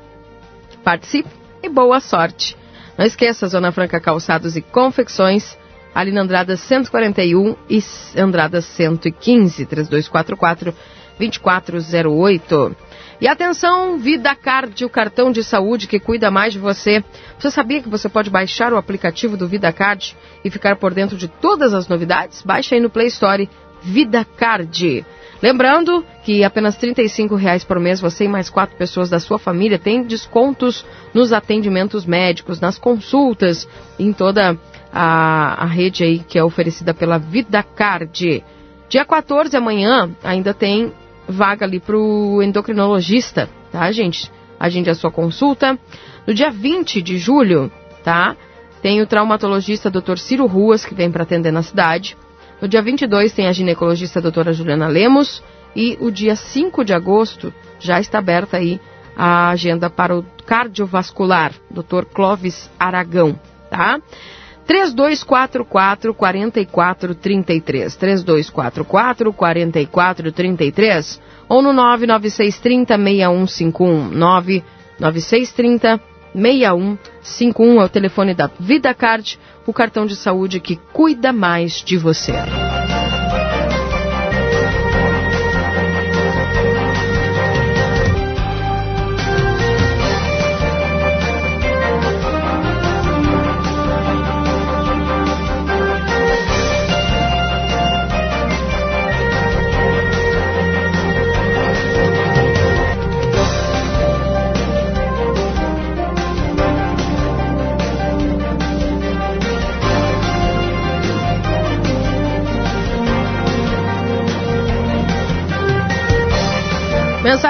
Participe e boa sorte! Não esqueça, Zona Franca Calçados e Confecções, ali na Andrada 141 e Andrada 115, 3244 2408. E atenção, Vida Card, o cartão de saúde que cuida mais de você. Você sabia que você pode baixar o aplicativo do Vida Card e ficar por dentro de todas as novidades? Baixe aí no Play Store Vida Card. Lembrando que apenas 35 reais por mês você e mais quatro pessoas da sua família têm descontos nos atendimentos médicos, nas consultas, em toda a, a rede aí que é oferecida pela VidaCard. Dia 14, amanhã, ainda tem vaga ali para o endocrinologista, tá, gente? Agende a sua consulta. No dia 20 de julho, tá? Tem o traumatologista Dr. Ciro Ruas, que vem para atender na cidade. No dia 22 tem a ginecologista doutora Juliana Lemos e o dia 5 de agosto já está aberta aí a agenda para o cardiovascular, Dr. Clóvis Aragão, tá? 3244 4433 3244 4433 ou no 99630 6151 99630 6151 é o telefone da VidaCard, o cartão de saúde que cuida mais de você.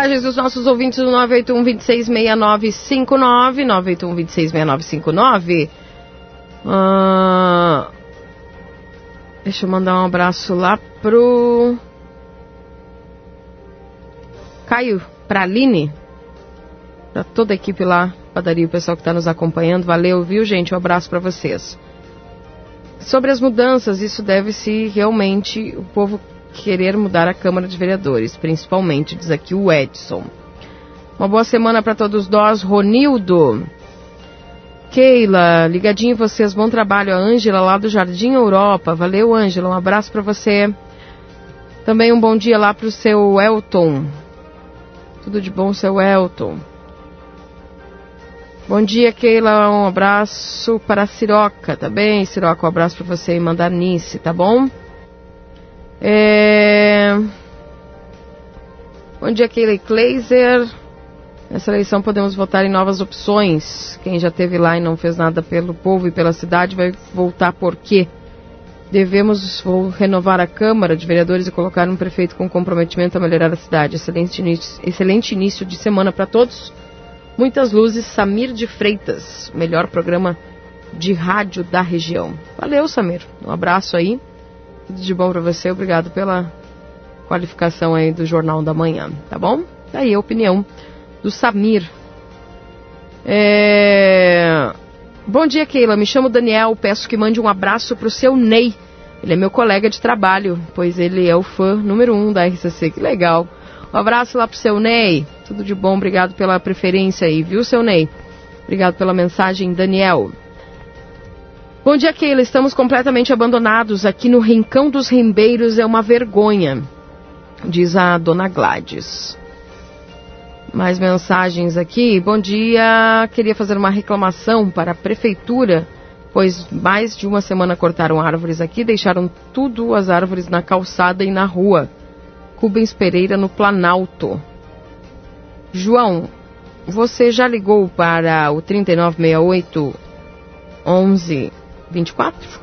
Mensagens dos nossos ouvintes do 981 266959 981 266959 ah, Deixa eu mandar um abraço lá pro Caio, pra Aline, pra toda a equipe lá, padaria, o pessoal que está nos acompanhando. Valeu, viu, gente? Um abraço para vocês. Sobre as mudanças, isso deve-se realmente o povo querer mudar a Câmara de Vereadores, principalmente, diz aqui o Edson. Uma boa semana para todos nós, Ronildo. Keila, ligadinho em vocês, bom trabalho. A Ângela lá do Jardim Europa. Valeu, Ângela, um abraço para você. Também um bom dia lá para o seu Elton. Tudo de bom, seu Elton. Bom dia, Keila. Um abraço para a Siroca, tá bem? Siroca, um abraço para você e mandar Nice, tá bom? É... Bom dia, Keila Kleiser. Nessa eleição podemos votar em novas opções. Quem já teve lá e não fez nada pelo povo e pela cidade vai voltar por quê? Devemos renovar a Câmara de Vereadores e colocar um prefeito com comprometimento a melhorar a cidade. Excelente início, excelente início de semana para todos. Muitas luzes. Samir de Freitas, melhor programa de rádio da região. Valeu, Samir. Um abraço aí. Tudo de bom para você. Obrigado pela qualificação aí do Jornal da Manhã, tá bom? Daí a opinião do Samir. É... Bom dia, Keila. Me chamo Daniel. Peço que mande um abraço pro seu Ney. Ele é meu colega de trabalho, pois ele é o fã número um da RCC. Que legal. Um abraço lá pro seu Ney. Tudo de bom. Obrigado pela preferência aí, viu, seu Ney? Obrigado pela mensagem, Daniel. Bom dia, Keila. Estamos completamente abandonados aqui no Rincão dos Rimbeiros. É uma vergonha, diz a dona Gladys. Mais mensagens aqui. Bom dia. Queria fazer uma reclamação para a prefeitura, pois mais de uma semana cortaram árvores aqui, deixaram tudo as árvores na calçada e na rua. Rubens Pereira no Planalto. João, você já ligou para o 3968 11 24?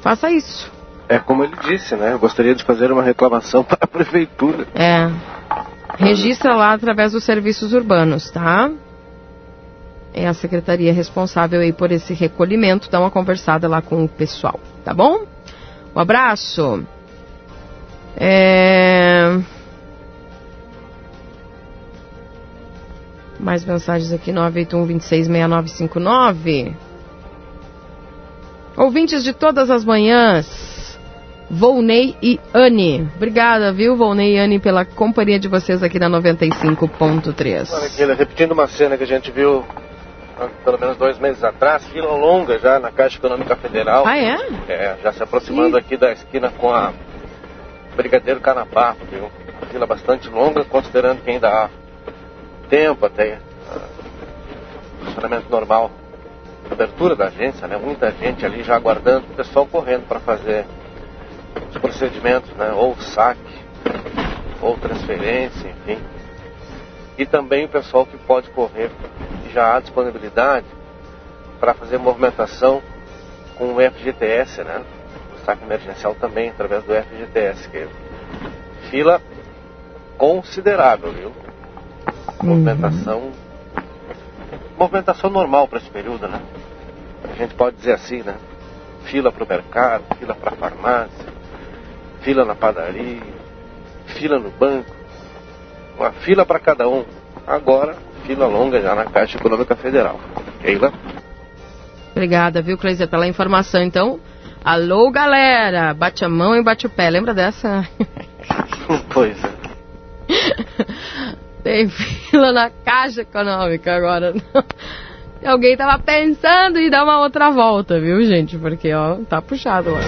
Faça isso. É como ele disse, né? Eu gostaria de fazer uma reclamação para a prefeitura. É. Registra lá através dos serviços urbanos, tá? É a secretaria responsável aí por esse recolhimento. Dá uma conversada lá com o pessoal, tá bom? Um abraço. É... Mais mensagens aqui, 981 26 6959. Ouvintes de todas as manhãs, Volney e Anne. Obrigada, viu, Volney e Anne, pela companhia de vocês aqui na 95.3. Olha aqui, repetindo uma cena que a gente viu há pelo menos dois meses atrás, fila longa já na Caixa Econômica Federal. Ah, é? É, já se aproximando aqui da esquina com a Brigadeiro Canapá, viu? Uma fila bastante longa, considerando que ainda há tempo até uh, funcionamento normal abertura da agência, né? Muita gente ali já aguardando, o pessoal correndo para fazer os procedimentos, né? Ou saque, ou transferência, enfim. E também o pessoal que pode correr, já há disponibilidade para fazer movimentação com o FGTS, né? O saque emergencial também através do FGTS, que é fila considerável, viu? Movimentação. Movimentação normal para esse período, né? A gente pode dizer assim, né? Fila para o mercado, fila para a farmácia, fila na padaria, fila no banco, uma fila para cada um. Agora, fila longa já na Caixa Econômica Federal. Keila? Obrigada, viu, Cleiser, pela informação. Então, alô, galera, bate a mão e bate o pé. Lembra dessa? pois é. Tem fila na Caixa Econômica agora. Alguém tava pensando em dar uma outra volta, viu, gente? Porque, ó, tá puxado lá.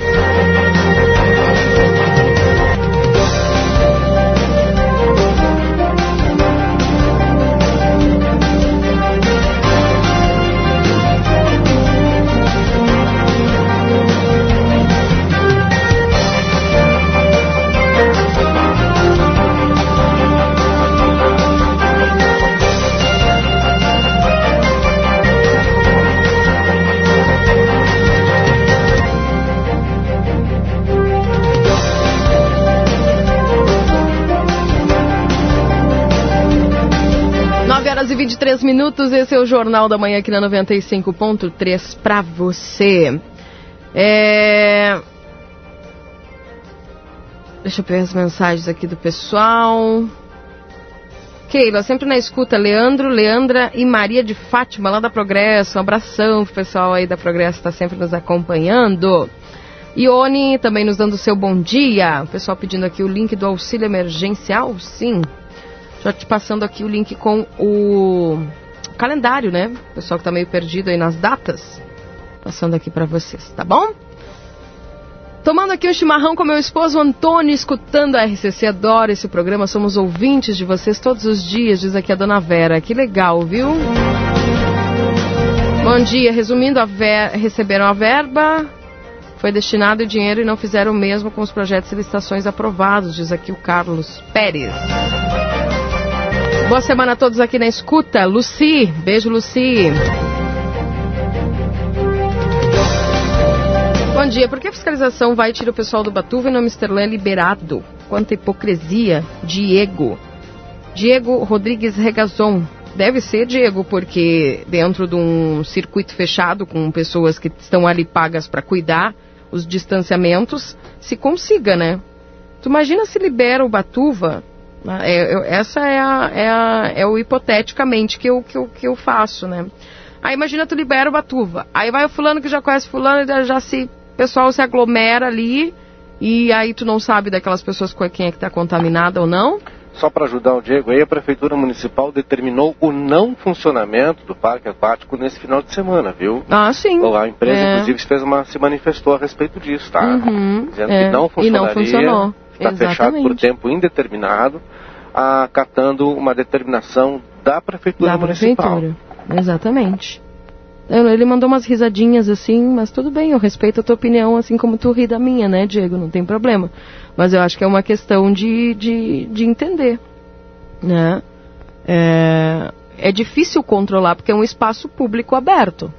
23 minutos, esse é o Jornal da Manhã aqui na 95.3 para você. É... Deixa eu ver as mensagens aqui do pessoal. Keila, sempre na escuta, Leandro, Leandra e Maria de Fátima, lá da Progresso. Um abração pro pessoal aí da Progresso, está sempre nos acompanhando. Ione também nos dando seu bom dia. O pessoal pedindo aqui o link do auxílio emergencial, sim. Já te passando aqui o link com o calendário, né? O pessoal que tá meio perdido aí nas datas. Passando aqui para vocês, tá bom? Tomando aqui um chimarrão com meu esposo Antônio, escutando a RCC. Adoro esse programa, somos ouvintes de vocês todos os dias, diz aqui a dona Vera. Que legal, viu? Bom dia. Resumindo, a ver... receberam a verba, foi destinado o dinheiro e não fizeram o mesmo com os projetos e licitações aprovados, diz aqui o Carlos Pérez. Boa semana a todos aqui na escuta. Luci, beijo, Luci. Bom dia. Por que a fiscalização vai e tira o pessoal do Batuva e no Misterlã é liberado? Quanta hipocrisia. Diego. Diego Rodrigues Regazon. Deve ser, Diego, porque dentro de um circuito fechado com pessoas que estão ali pagas para cuidar os distanciamentos, se consiga, né? Tu imagina se libera o Batuva é, eu, essa é, a, é, a, é, o hipoteticamente que eu, que, eu, que eu faço, né? Aí imagina tu libera o Batuva. Aí vai o fulano que já conhece fulano e já se. O pessoal se aglomera ali e aí tu não sabe daquelas pessoas com quem é que está contaminada ou não. Só para ajudar o Diego aí, a Prefeitura Municipal determinou o não funcionamento do parque aquático nesse final de semana, viu? Ah, sim. A empresa, é. inclusive, fez uma, se manifestou a respeito disso, tá? Uhum, Dizendo é. que não funcionaria. E não funcionou. Está fechado por tempo indeterminado, acatando uma determinação da Prefeitura da Municipal. Prefeitura, exatamente. Ele mandou umas risadinhas assim, mas tudo bem, eu respeito a tua opinião, assim como tu ri da minha, né, Diego? Não tem problema. Mas eu acho que é uma questão de, de, de entender, né? É, é difícil controlar porque é um espaço público aberto.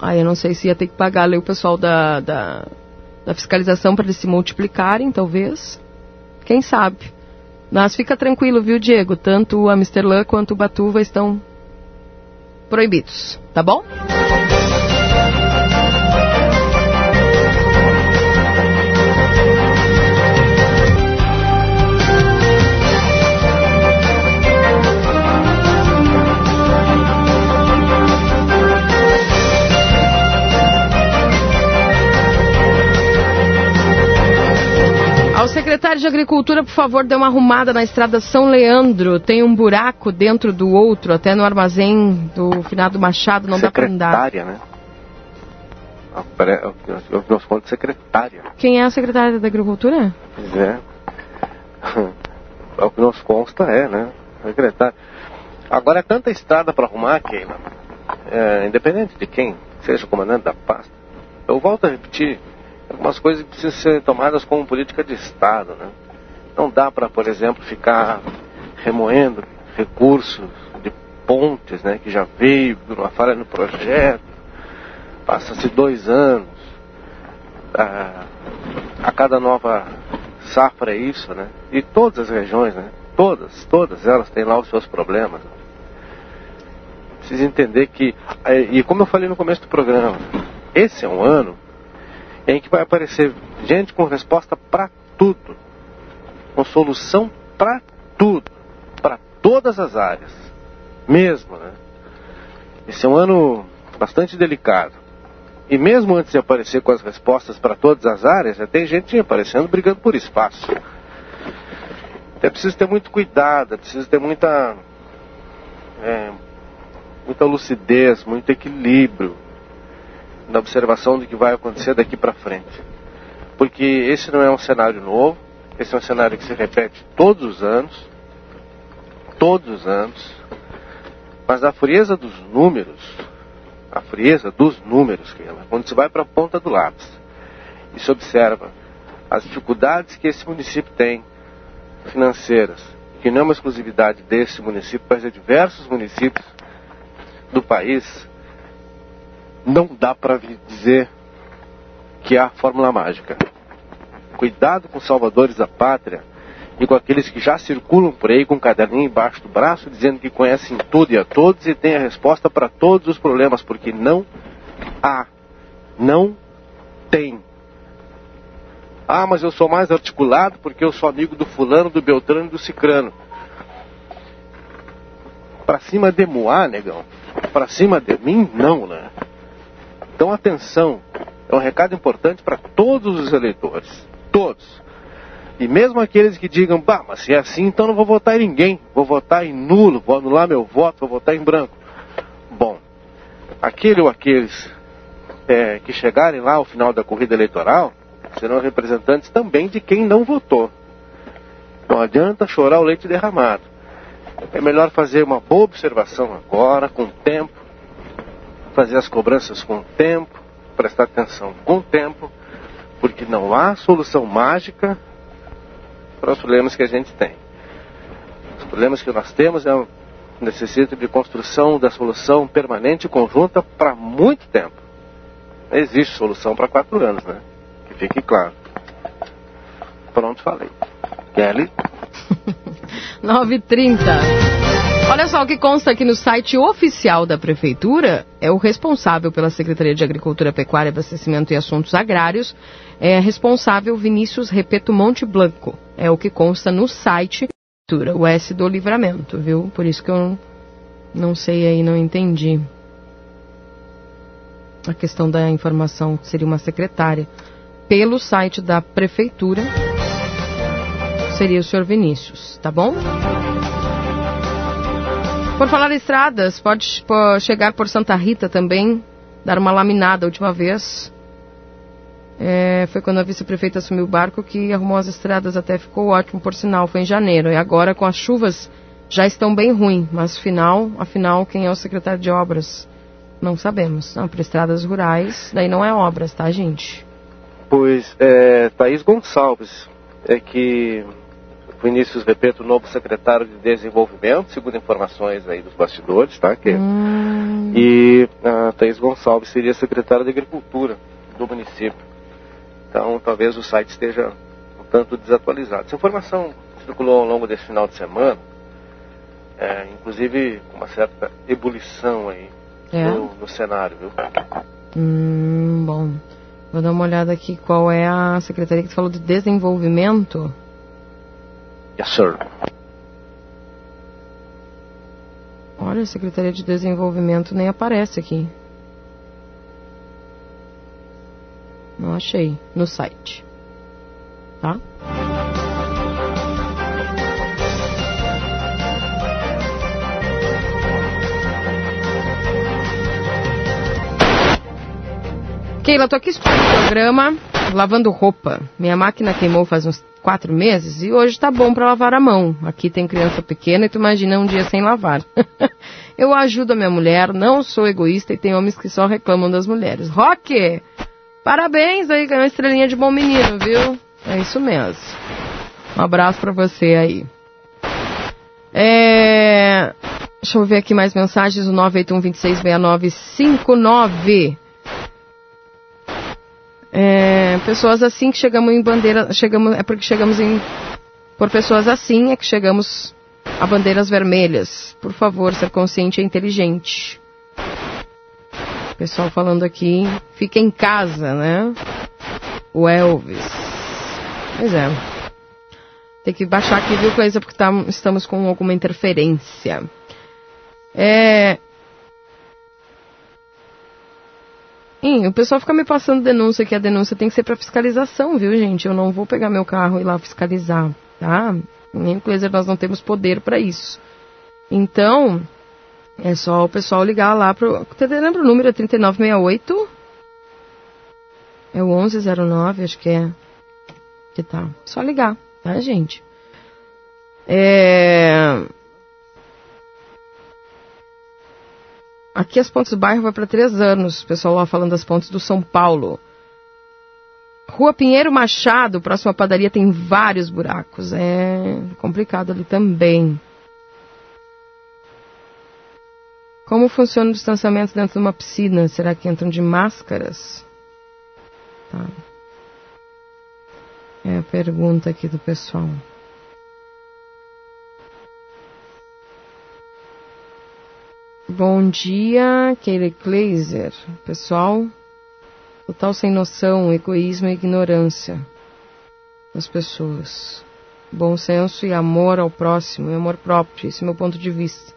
Aí eu não sei se ia ter que pagar ali o pessoal da, da, da fiscalização para eles se multiplicarem, talvez. Quem sabe? Mas fica tranquilo, viu, Diego? Tanto o Amsterdã quanto o Batuva estão proibidos, tá bom? Secretário de Agricultura, por favor, dê uma arrumada na estrada São Leandro. Tem um buraco dentro do outro, até no armazém do finado Machado, não dá para andar. Secretária, né? Eu nos conto secretária. Quem é a secretária da Agricultura? Pois é. É o que nos consta, é, né? Secretária. Agora é tanta estrada para arrumar, Keila. É, independente de quem seja o comandante da pasta. Eu volto a repetir algumas coisas que precisam ser tomadas como política de Estado, né? Não dá para, por exemplo, ficar remoendo recursos de pontes, né, que já veio por uma falha no projeto. Passa-se dois anos. A, a cada nova safra é isso, né? E todas as regiões, né? Todas, todas elas têm lá os seus problemas. Precisa entender que, e como eu falei no começo do programa, esse é um ano em que vai aparecer gente com resposta para tudo, com solução para tudo, para todas as áreas, mesmo, né? Esse é um ano bastante delicado. E mesmo antes de aparecer com as respostas para todas as áreas, já tem gente aparecendo brigando por espaço. É preciso ter muito cuidado, é preciso ter muita, é, muita lucidez, muito equilíbrio na observação do que vai acontecer daqui para frente. Porque esse não é um cenário novo, esse é um cenário que se repete todos os anos, todos os anos, mas a frieza dos números, a frieza dos números, quando se vai para a ponta do lápis e se observa as dificuldades que esse município tem financeiras, que não é uma exclusividade desse município, mas de diversos municípios do país, não dá para dizer que há fórmula mágica. Cuidado com os salvadores da pátria e com aqueles que já circulam por aí com um caderninho embaixo do braço dizendo que conhecem tudo e a todos e têm a resposta para todos os problemas, porque não há. Não tem. Ah, mas eu sou mais articulado porque eu sou amigo do fulano, do Beltrano e do Cicrano. Para cima de Moá, negão. Para cima de mim, não, né? Então, atenção. É um recado importante para todos os eleitores. Todos. E mesmo aqueles que digam, bah, mas se é assim, então não vou votar em ninguém. Vou votar em nulo, vou anular meu voto, vou votar em branco. Bom, aquele ou aqueles é, que chegarem lá ao final da corrida eleitoral serão representantes também de quem não votou. Não adianta chorar o leite derramado. É melhor fazer uma boa observação agora, com tempo, fazer as cobranças com tempo, prestar atenção com tempo, porque não há solução mágica para os problemas que a gente tem. Os problemas que nós temos é, necessitam de construção da solução permanente e conjunta para muito tempo. Não existe solução para quatro anos, né? Fique claro. Pronto, falei. Kelly? 9h30. Olha só o que consta aqui no site oficial da Prefeitura. É o responsável pela Secretaria de Agricultura, Pecuária, Abastecimento e Assuntos Agrários. É responsável Vinícius Repeto Monte Blanco. É o que consta no site o S do Livramento, viu? Por isso que eu não, não sei aí, não entendi. A questão da informação seria uma secretária pelo site da prefeitura seria o senhor Vinícius, tá bom? Por falar em estradas, pode, chegar por Santa Rita também, dar uma laminada a última vez. É, foi quando a vice-prefeita assumiu o barco que arrumou as estradas, até ficou ótimo, por sinal, foi em janeiro. E agora com as chuvas já estão bem ruins, mas afinal, afinal, quem é o secretário de obras? Não sabemos. Não, para estradas rurais, daí não é obras, tá, gente? Pois é, Thaís Gonçalves, é que Vinícius Repeto, novo secretário de Desenvolvimento, segundo informações aí dos bastidores, tá? Que, hum. E a Thaís Gonçalves seria secretária de Agricultura do município. Então talvez o site esteja um tanto desatualizado. Essa informação circulou ao longo desse final de semana, é, inclusive com uma certa ebulição aí é. no, no cenário, viu? Hum, bom. Vou dar uma olhada aqui qual é a secretaria que falou de desenvolvimento. Yes, sir. Olha, a Secretaria de Desenvolvimento nem aparece aqui. Não achei no site. Tá? Keila, tô aqui escutando o programa, lavando roupa. Minha máquina queimou faz uns quatro meses e hoje tá bom para lavar a mão. Aqui tem criança pequena e tu imagina um dia sem lavar. Eu ajudo a minha mulher, não sou egoísta e tem homens que só reclamam das mulheres. Rock! Parabéns aí, ganhou estrelinha de bom menino, viu? É isso mesmo. Um abraço para você aí. É... Deixa eu ver aqui mais mensagens. O 981-266959. É... Pessoas assim que chegamos em bandeira. Chegamos... É porque chegamos em. Por pessoas assim é que chegamos a bandeiras vermelhas. Por favor, ser consciente e inteligente. Pessoal falando aqui, fica em casa, né? O Elvis. Pois é. Tem que baixar aqui, viu, coisa, porque tá, estamos com alguma interferência. É. Ih, o pessoal fica me passando denúncia que a denúncia tem que ser para fiscalização, viu, gente? Eu não vou pegar meu carro e ir lá fiscalizar, tá? Nem coisa, nós não temos poder para isso. Então, é só o pessoal ligar lá pro. Lembra o número? É 3968? É o 1109, acho que é. Que tá. Só ligar, tá, gente? É. Aqui as pontes do bairro vai para três anos. Pessoal lá falando das pontes do São Paulo. Rua Pinheiro Machado, próxima padaria, tem vários buracos. É complicado ali também. Como funciona o distanciamento dentro de uma piscina? Será que entram de máscaras? Tá. É a pergunta aqui do pessoal. Bom dia, Keile Kleiser. Pessoal, total sem noção, egoísmo e ignorância das pessoas. Bom senso e amor ao próximo e amor próprio. Esse é o meu ponto de vista.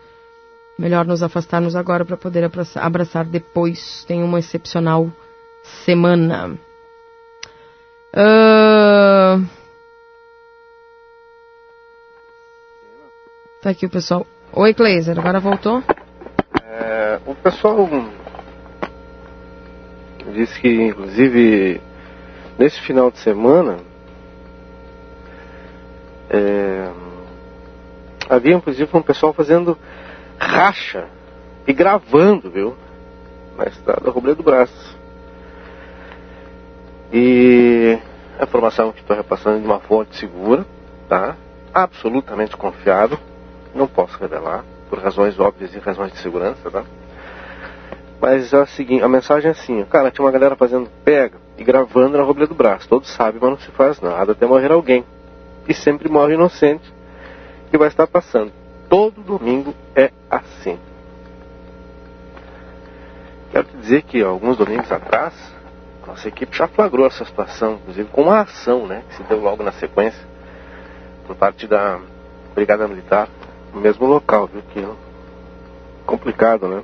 Melhor nos afastarmos agora para poder abraçar depois. Tenha uma excepcional semana. Uh... Tá aqui o pessoal. Oi, Kleiser, agora voltou? É, o pessoal disse que, inclusive, nesse final de semana, é, havia, inclusive, um pessoal fazendo racha e gravando, viu? Na estrada Robledo do Braço. E a informação que estou repassando de uma fonte segura, tá? Absolutamente confiável. Não posso revelar, por razões óbvias e razões de segurança, tá? Mas a, seguinte, a mensagem é assim, cara, tinha uma galera fazendo pega e gravando na Robledo do Braço. Todos sabem, mas não se faz nada até morrer alguém. E sempre morre inocente que vai estar passando todo domingo é assim. Quero te dizer que alguns domingos atrás, nossa equipe já flagrou essa situação, inclusive com uma ação né, que se deu logo na sequência, por parte da Brigada Militar, no mesmo local, viu? Que é complicado, né?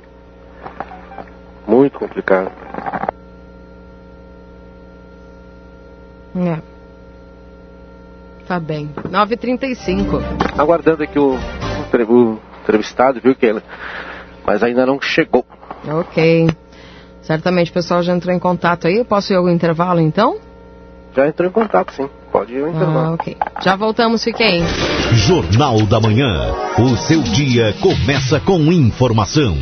Muito complicado. É. Tá bem. 9h35. Aguardando aqui o o entrevistado, viu, Keila? Mas ainda não chegou. Ok. Certamente o pessoal já entrou em contato aí. Posso ir ao intervalo então? Já entrou em contato, sim. Pode ir ao intervalo. Ah, ok. Já voltamos, fiquem. Jornal da Manhã. O seu dia começa com informação.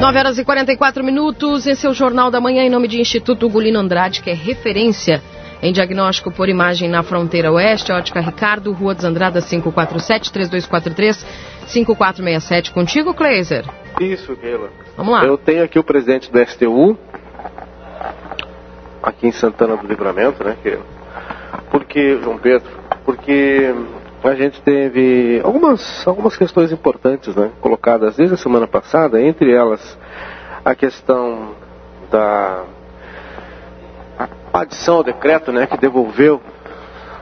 9 horas e 44 minutos. Esse é o Jornal da Manhã em nome de Instituto Gulino Andrade, que é referência em diagnóstico por imagem na fronteira oeste. Ótica Ricardo, Rua dos Andradas 547 3243 5467. Contigo, Kleiser? Isso, Keila. Vamos lá. Eu tenho aqui o presidente do STU, aqui em Santana do Livramento, né, Keila? Porque, João Pedro, porque a gente teve algumas, algumas questões importantes né, colocadas desde a semana passada, entre elas a questão da adição ao decreto né, que devolveu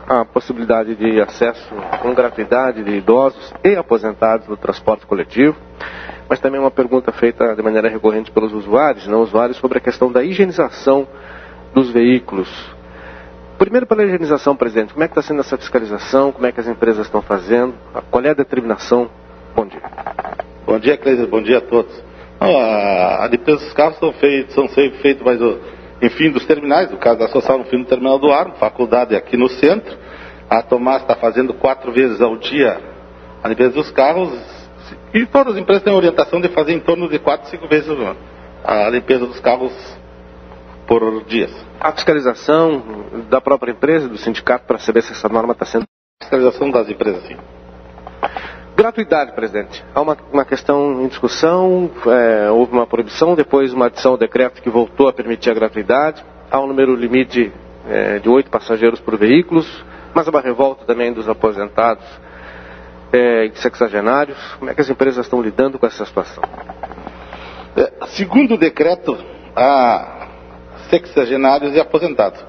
a possibilidade de acesso com gratuidade de idosos e aposentados no transporte coletivo, mas também uma pergunta feita de maneira recorrente pelos usuários, não usuários, sobre a questão da higienização dos veículos Primeiro pela higienização, presidente. Como é que está sendo essa fiscalização? Como é que as empresas estão fazendo? Qual é a determinação? Bom dia. Bom dia, Cleiser. Bom dia a todos. A, a limpeza dos carros são feitos, são sempre feitos, mas enfim, dos terminais, no caso da Social, no fim do terminal do Armo, faculdade aqui no centro. A Tomás está fazendo quatro vezes ao dia a limpeza dos carros, E todas as empresas têm a orientação de fazer em torno de 4, 5 vezes a limpeza dos carros por dias. A fiscalização da própria empresa, do sindicato, para saber se essa norma está sendo. Fiscalização das empresas, sim. Gratuidade, presidente. Há uma, uma questão em discussão, é, houve uma proibição, depois uma adição ao decreto que voltou a permitir a gratuidade. Há um número limite é, de oito passageiros por veículos, mas há uma revolta também dos aposentados é, e sexagenários. Como é que as empresas estão lidando com essa situação? É, segundo o decreto, há sexagenários e aposentados.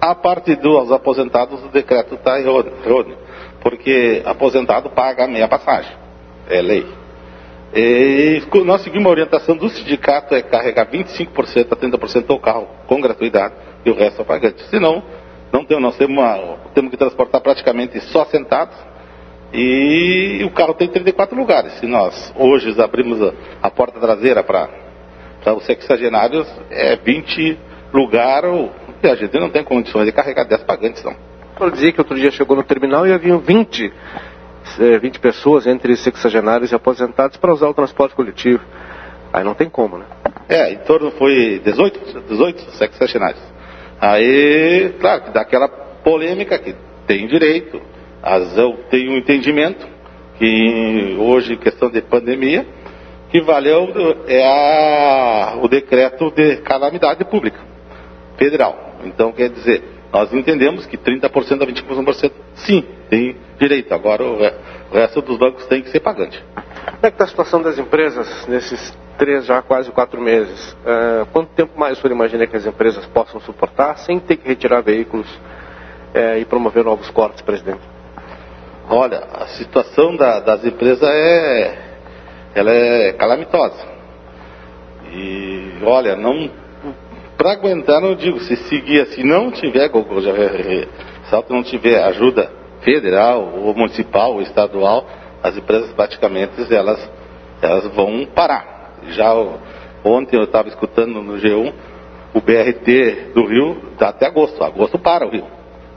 A parte dos aposentados, o decreto está errôneo, porque aposentado paga a meia passagem, é lei. E nós seguimos a orientação do sindicato, é carregar 25% a 30% do carro com gratuidade e o resto é pagante. Senão, não tem, nós temos, uma, temos que transportar praticamente só sentados e o carro tem 34 lugares. Se nós hoje abrimos a, a porta traseira para os sexagenários, é 20 lugares a gente não tem condições de carregar 10 pagantes, não. Eu dizia que outro dia chegou no terminal e haviam 20, 20 pessoas entre sexagenários e aposentados para usar o transporte coletivo. Aí não tem como, né? É, em torno foi 18, 18 sexagenários. Aí, claro, que dá aquela polêmica que tem direito, eu tenho um entendimento que hoje, questão de pandemia, que valeu é a, o decreto de calamidade pública federal. Então, quer dizer, nós entendemos que 30% a 25% sim, tem direito. Agora o, resto dos bancos tem que ser pagante. Como é que está a situação das empresas nesses três, já quase quatro meses? Uh, quanto tempo mais o senhor imagina que as empresas possam suportar sem ter que retirar veículos uh, e promover novos cortes, presidente? Olha, a situação da, das empresas é, ela é calamitosa. E olha, não para aguentar, não digo, se seguir assim, não tiver, se não tiver ajuda federal, ou municipal, ou estadual, as empresas praticamente elas, elas vão parar. Já ontem eu estava escutando no G1, o BRT do Rio dá até agosto, agosto para o Rio,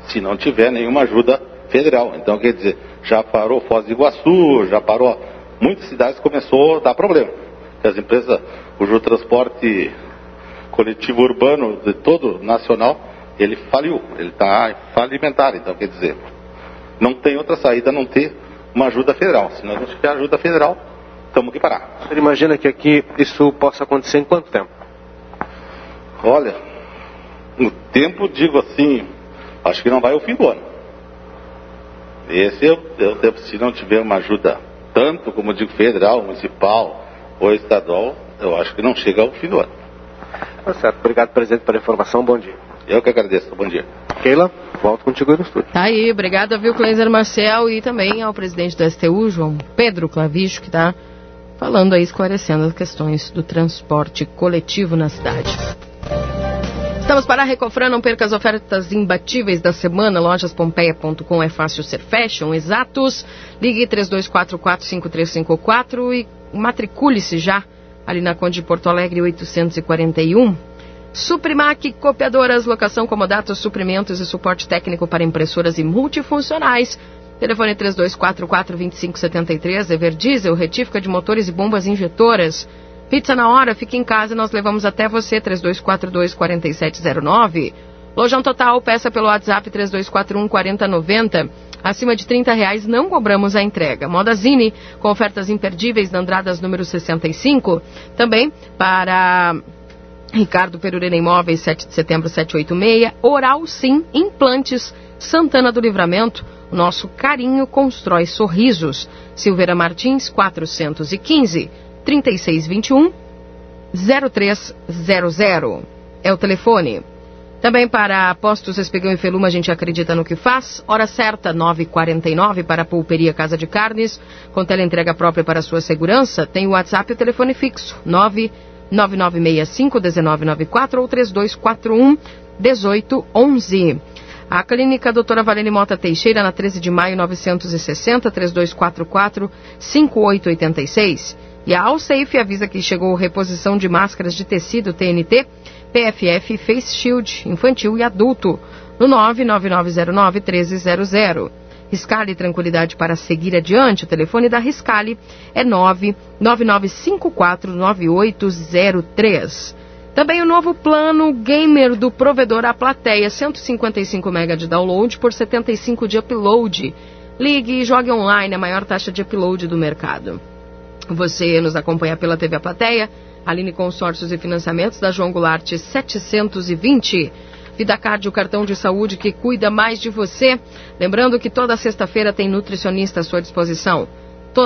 se não tiver nenhuma ajuda federal. Então, quer dizer, já parou Foz do Iguaçu, já parou, muitas cidades começou a dar problema. As empresas, o transporte coletivo urbano de todo nacional, ele faliu, ele está falimentar, então quer dizer, não tem outra saída a não ter uma ajuda federal. Se nós não tiver ajuda federal, temos que parar. Você imagina que aqui isso possa acontecer em quanto tempo? Olha, no tempo, digo assim, acho que não vai ao fim do ano. Esse é o tempo, se não tiver uma ajuda, tanto como digo, federal, municipal ou estadual, eu acho que não chega ao fim do ano. Tá certo. Obrigado, presidente, pela informação. Bom dia. Eu que agradeço. Bom dia. Keila, volto contigo aí no estúdio. Tá aí. Obrigado, viu, Cleiser Marcel e também ao presidente do STU, João Pedro Clavijo, que está falando aí, esclarecendo as questões do transporte coletivo na cidade. Estamos para a Recofran, não perca as ofertas imbatíveis da semana. Lojaspompeia.com é fácil ser fashion, exatos. Ligue 3244-5354 e matricule-se já ali na Conde de Porto Alegre 841. Suprimac, copiadoras, locação, comodatos, suprimentos e suporte técnico para impressoras e multifuncionais. Telefone 3244-2573, Ever Diesel, retífica de motores e bombas injetoras. Pizza na hora, fique em casa e nós levamos até você, 3242-4709. Lojão Total, peça pelo WhatsApp 3241-4090. Acima de 30 reais não cobramos a entrega. Moda Zine, com ofertas imperdíveis na Andradas número 65. Também para Ricardo Perurena Imóveis, 7 de setembro 786. Oral Sim, implantes Santana do Livramento. Nosso carinho constrói sorrisos. Silveira Martins, 415 3621 0300. É o telefone. Também para Postos Espigão e Feluma, a gente acredita no que faz. Hora certa, 9h49 para a Pulperia Casa de Carnes, com teleentrega própria para sua segurança. Tem o WhatsApp e o telefone fixo, 99965-1994 ou 3241-1811. A clínica Doutora Valene Mota Teixeira, na 13 de maio 960, 3244-5886. E a Alsafe avisa que chegou reposição de máscaras de tecido TNT PFF Face Shield infantil e adulto no 99909 1300. Riscale tranquilidade para seguir adiante. O telefone da Riscale é 999549803. Também o novo plano gamer do provedor A Plateia, 155 MB de download por 75 de upload. Ligue e jogue online a maior taxa de upload do mercado. Você nos acompanha pela TV A Plateia, Aline Consórcios e Financiamentos da João Goulart 720. VidaCard, o cartão de saúde que cuida mais de você. Lembrando que toda sexta-feira tem nutricionista à sua disposição.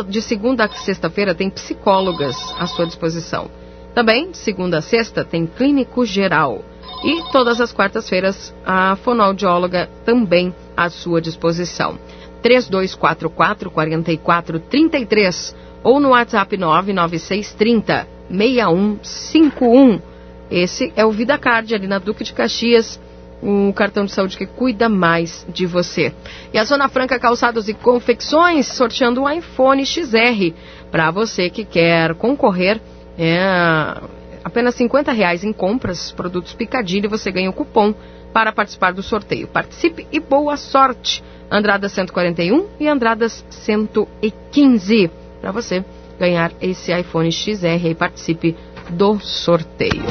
De segunda a sexta-feira tem psicólogas à sua disposição. Também, de segunda a sexta, tem clínico geral. E todas as quartas-feiras, a fonoaudióloga também à sua disposição. 3244-4433 ou no WhatsApp 99630 6151. Esse é o VidaCard ali na Duque de Caxias, um cartão de saúde que cuida mais de você. E a Zona Franca Calçados e Confecções sorteando um iPhone XR para você que quer concorrer. É, apenas 50 reais em compras, produtos Picadilly, você ganha o um cupom para participar do sorteio. Participe e boa sorte! Andradas 141 e Andradas 115 para você ganhar esse iPhone XR e participe do sorteio.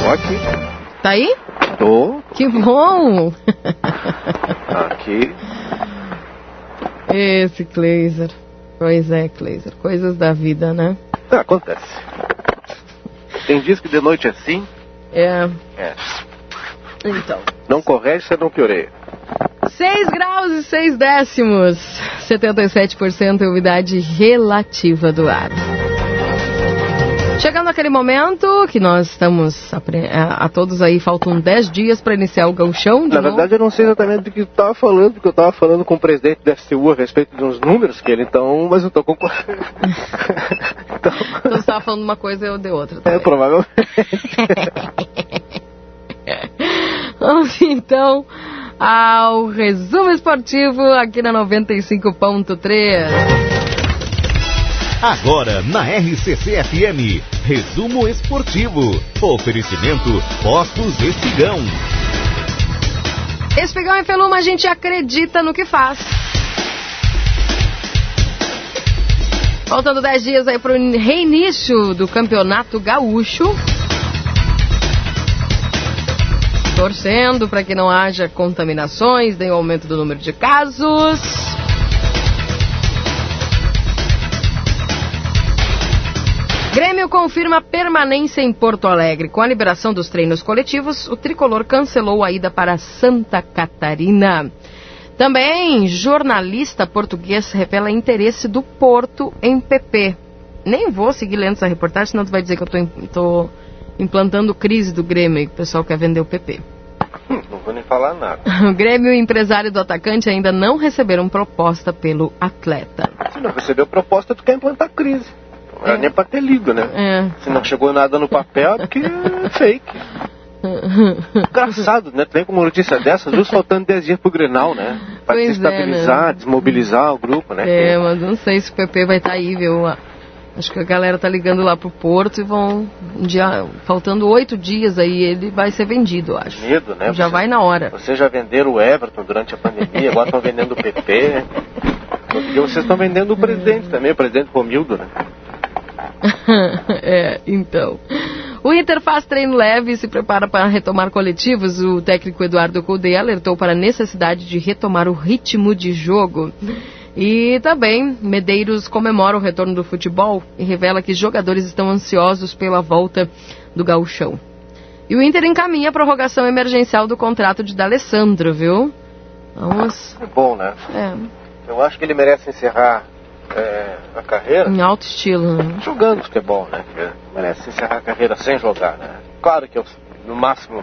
Tô aqui. Tá aí? Tô. Que bom! aqui. Esse Kleiser. Pois é, Kleiser. Coisas da vida, né? Tá, acontece. Tem dias que de noite é assim. É. É. Então. Não corrige, você não pioreia. 6 graus e 6 décimos. 77% umidade relativa do ar. Chegando aquele momento que nós estamos a, a, a todos aí, faltam 10 dias para iniciar o gauchão. Na novo. verdade, eu não sei exatamente do que tu estava falando, porque eu estava falando com o presidente da FCU a respeito de uns números que ele então, mas eu estou concordando. então... então você estava falando uma coisa e eu de outra. Também. É, provavelmente. Vamos então ao resumo esportivo aqui na 95.3. Agora na RCC FM, resumo esportivo. Oferecimento Postos Espigão. Espigão e Feluma, a gente acredita no que faz. Faltando 10 dias aí para o reinício do Campeonato Gaúcho. Torcendo para que não haja contaminações, nem aumento do número de casos. Grêmio confirma permanência em Porto Alegre. Com a liberação dos treinos coletivos, o tricolor cancelou a ida para Santa Catarina. Também, jornalista português revela interesse do Porto em PP. Nem vou seguir lendo essa reportagem, senão tu vai dizer que eu estou implantando crise do Grêmio e que o pessoal quer vender o PP. Não vou nem falar nada. O Grêmio e o empresário do atacante ainda não receberam proposta pelo atleta. Se não recebeu proposta, tu quer implantar crise. Não era é. nem pra ter lido, né? É. Se não chegou nada no papel, é porque é fake. Engraçado, né? Tem como notícia dessa, justo faltando 10 dias pro Grenal, né? Pra pois desestabilizar, é, né? desmobilizar o grupo, né? É, mas não sei se o PP vai estar tá aí, viu? Acho que a galera tá ligando lá pro Porto e vão. Um dia, faltando oito dias aí, ele vai ser vendido, acho. Medo, né? Já Você, vai na hora. Vocês já venderam o Everton durante a pandemia, agora estão vendendo o PP. Porque vocês estão vendendo o presidente também, o presidente Romildo, né? é, então. O Inter faz treino leve e se prepara para retomar coletivos. O técnico Eduardo Coudet alertou para a necessidade de retomar o ritmo de jogo. E também, Medeiros comemora o retorno do futebol e revela que jogadores estão ansiosos pela volta do gauchão. E o Inter encaminha a prorrogação emergencial do contrato de D'Alessandro, viu? Vamos... É bom, né? É. Eu acho que ele merece encerrar é, a carreira... Em alto estilo, né? Jogando futebol, né? Merece encerrar a carreira sem jogar, né? Claro que eu, no máximo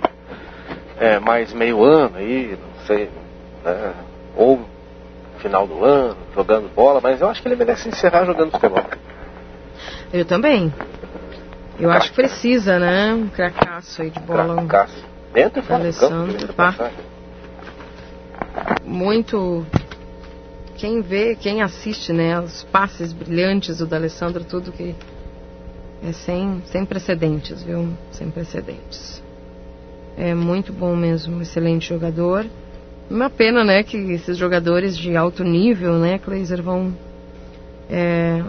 é, mais meio ano aí, não sei, né? ou final do ano, jogando bola, mas eu acho que ele merece encerrar jogando futebol. Eu também. Eu acho que precisa, né? Um cracaço aí de bola. Cracaço. Dentro e fora Alessandro, do campo. Muito. Quem vê, quem assiste, né? Os passes brilhantes do D'Alessandro, tudo que é sem, sem precedentes, viu? Sem precedentes. É muito bom mesmo, excelente jogador. Uma pena, né, que esses jogadores de alto nível, né, Kleiser, vão. É,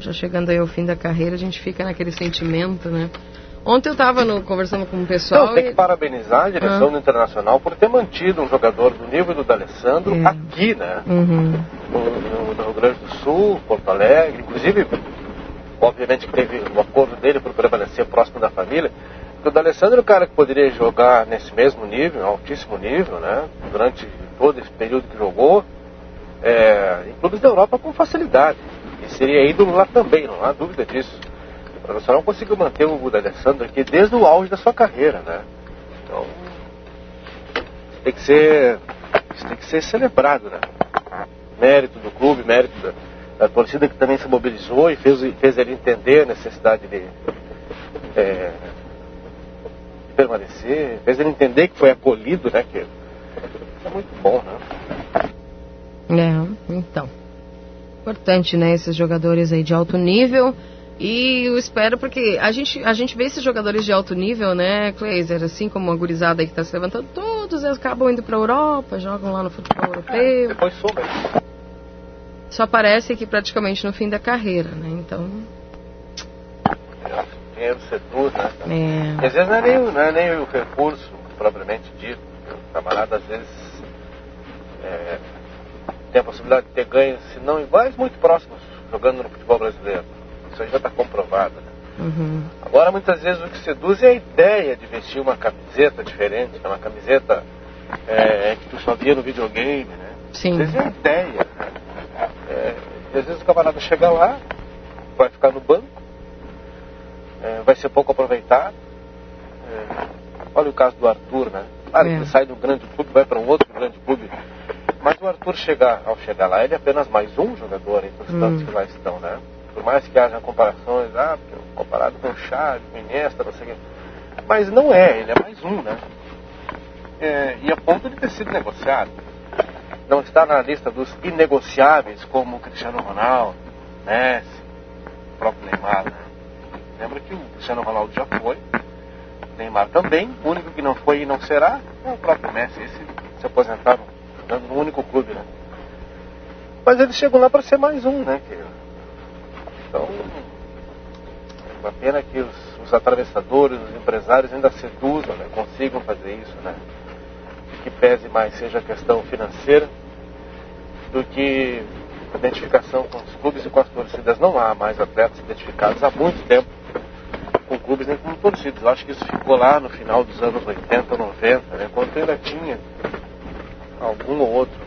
já chegando aí ao fim da carreira, a gente fica naquele sentimento, né? Ontem eu estava conversando com o pessoal. Então, tem que parabenizar a direção Ah. do Internacional por ter mantido um jogador do nível do D'Alessandro É. aqui, né? Uhum. No, no- Rio Grande do Sul, Porto Alegre. Inclusive, obviamente, teve o acordo dele por permanecer próximo da família. O D'Alessandro é um cara que poderia jogar nesse mesmo nível, altíssimo nível, né? Durante todo esse período que jogou, é, em clubes da Europa com facilidade. E seria ídolo lá também, não há dúvida disso. O Internacional conseguiu manter o D'Alessandro aqui desde o auge da sua carreira, né? Então, isso tem que ser, tem que ser celebrado, né? Mérito do clube, mérito da, da torcida que também se mobilizou e fez, fez ele entender a necessidade de, é, permanecer, fez ele entender que foi acolhido, né? Que é muito bom, né? É, então. Importante, né, esses jogadores aí de alto nível. E eu espero, porque a gente, a gente vê esses jogadores de alto nível, né, Kleiser, assim como a gurizada aí que está se levantando, todos eles acabam indo para a Europa, jogam lá no futebol europeu. Depois soube. Só aparece aqui praticamente no fim da carreira, né? Então, Dinheiro seduz, né? é. Às vezes não é, nem, o- não é nem o recurso propriamente dito. O camarada às vezes é, tem a possibilidade de ter ganhos, se não iguais, muito próximos, jogando no futebol brasileiro. Isso aí já está comprovado. Né? Uhum. Agora, muitas vezes, o que seduz é a ideia de vestir uma camiseta diferente, né? uma camiseta é, que tu só via no videogame. Né? Sim. Às vezes é a ideia. Né? É, às vezes o camarada chega lá, vai ficar no banco, é, vai ser pouco aproveitado. É, olha o caso do Arthur, né? Claro que É. ele sai de um grande clube, vai para um outro grande clube. Mas o Arthur chegar, ao chegar lá, ele é apenas mais um jogador entre os Hum. tantos que lá estão, né? Por mais que haja comparações, ah, comparado com o Xavi, com o Iniesta, não sei o quê. Mas não é, ele é mais um, né? É, e a ponto de ter sido negociado. Não está na lista dos inegociáveis como o Cristiano Ronaldo, Messi, o próprio Neymar, né? Lembra que o Cristiano Ronaldo já foi, Neymar também, o único que não foi e não será é o próprio Messi, esse se aposentaram jogando no único clube, né? Mas eles chegam lá para ser mais um, né? Então, é uma pena que os, os atravessadores, os empresários ainda seduzam, né? Consigam fazer isso, né? Que pese mais seja a questão financeira do que identificação com os clubes e com as torcidas. Não há mais atletas identificados há muito tempo com clubes nem com torcidas. Eu acho que isso ficou lá no final dos anos 80, 90, né? quando ainda tinha algum ou outro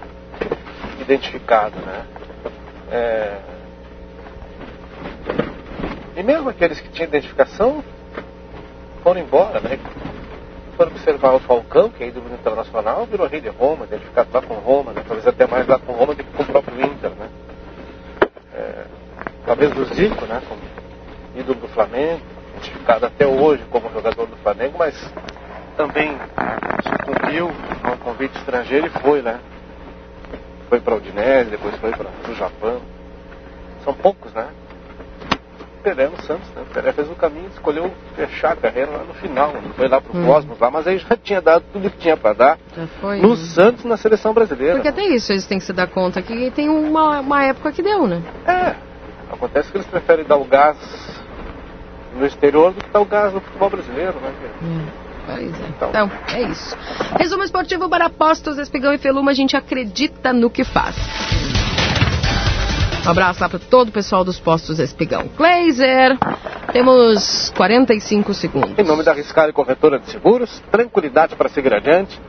identificado, né? É... E mesmo aqueles que tinham identificação foram embora, né? Foram observar o Falcão, que é ídolo internacional, virou rei de Roma, identificado lá com Roma, né? talvez até mais lá com Roma do que com o próprio Inter, né? É... Talvez o Zico, né? Como ídolo do Flamengo, identificado até hoje como jogador do Flamengo, mas também sucumbiu a um convite estrangeiro e foi, né? Foi para o Udinese, depois foi para o Japão. São poucos, né? Pelé no Santos, né? Pelé fez o caminho, escolheu fechar a carreira lá no final, né? foi lá pro Hum. Cosmos lá, mas aí já tinha dado tudo que tinha para dar Já foi. no né? Santos, na seleção brasileira. Porque até isso eles têm que se dar conta que tem uma, uma época que deu, né? É, acontece que eles preferem dar o gás no exterior do que dar o gás no futebol brasileiro, né? Pois é. Então, é isso. Resumo esportivo para Postos, Espigão e Feluma, a gente acredita no que faz. Um abraço lá para todo o pessoal dos Postos Espigão. Glazer, temos 45 segundos. Em nome da Riscale Corretora de Seguros, tranquilidade para seguir adiante.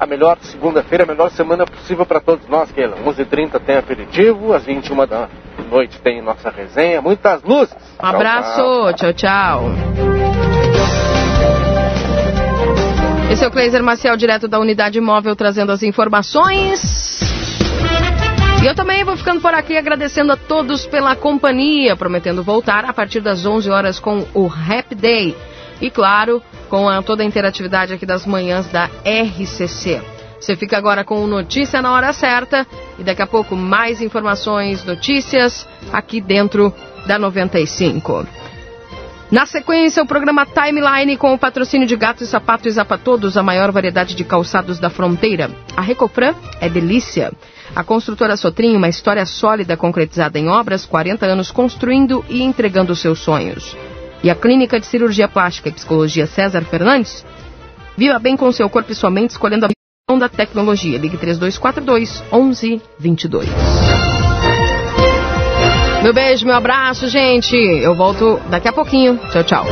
A melhor segunda-feira, a melhor semana possível para todos nós, Keila. 11h30 tem aperitivo, às 21 da noite tem nossa resenha. Muitas luzes! Um abraço, tchau, tchau. Esse é o Cleiser Maciel, direto da unidade móvel, trazendo as informações. E eu também vou ficando por aqui agradecendo a todos pela companhia, prometendo voltar a partir das 11 horas com o Rap Day. E claro, com a, toda a interatividade aqui das manhãs da RCC. Você fica agora com o Notícia na hora certa e daqui a pouco mais informações, notícias aqui dentro da 95. Na sequência, o programa Timeline com o patrocínio de Gato e Sapato e Zapa Todos, a maior variedade de calçados da fronteira. A Recofran é delícia. A construtora Sotrim, uma história sólida concretizada em obras, 40 anos construindo e entregando seus sonhos. E a Clínica de Cirurgia Plástica e Psicologia César Fernandes, viva bem com seu corpo e sua mente escolhendo a visão da tecnologia. Ligue 3242 1122. Meu beijo, meu abraço, gente. Eu volto daqui a pouquinho. Tchau, tchau.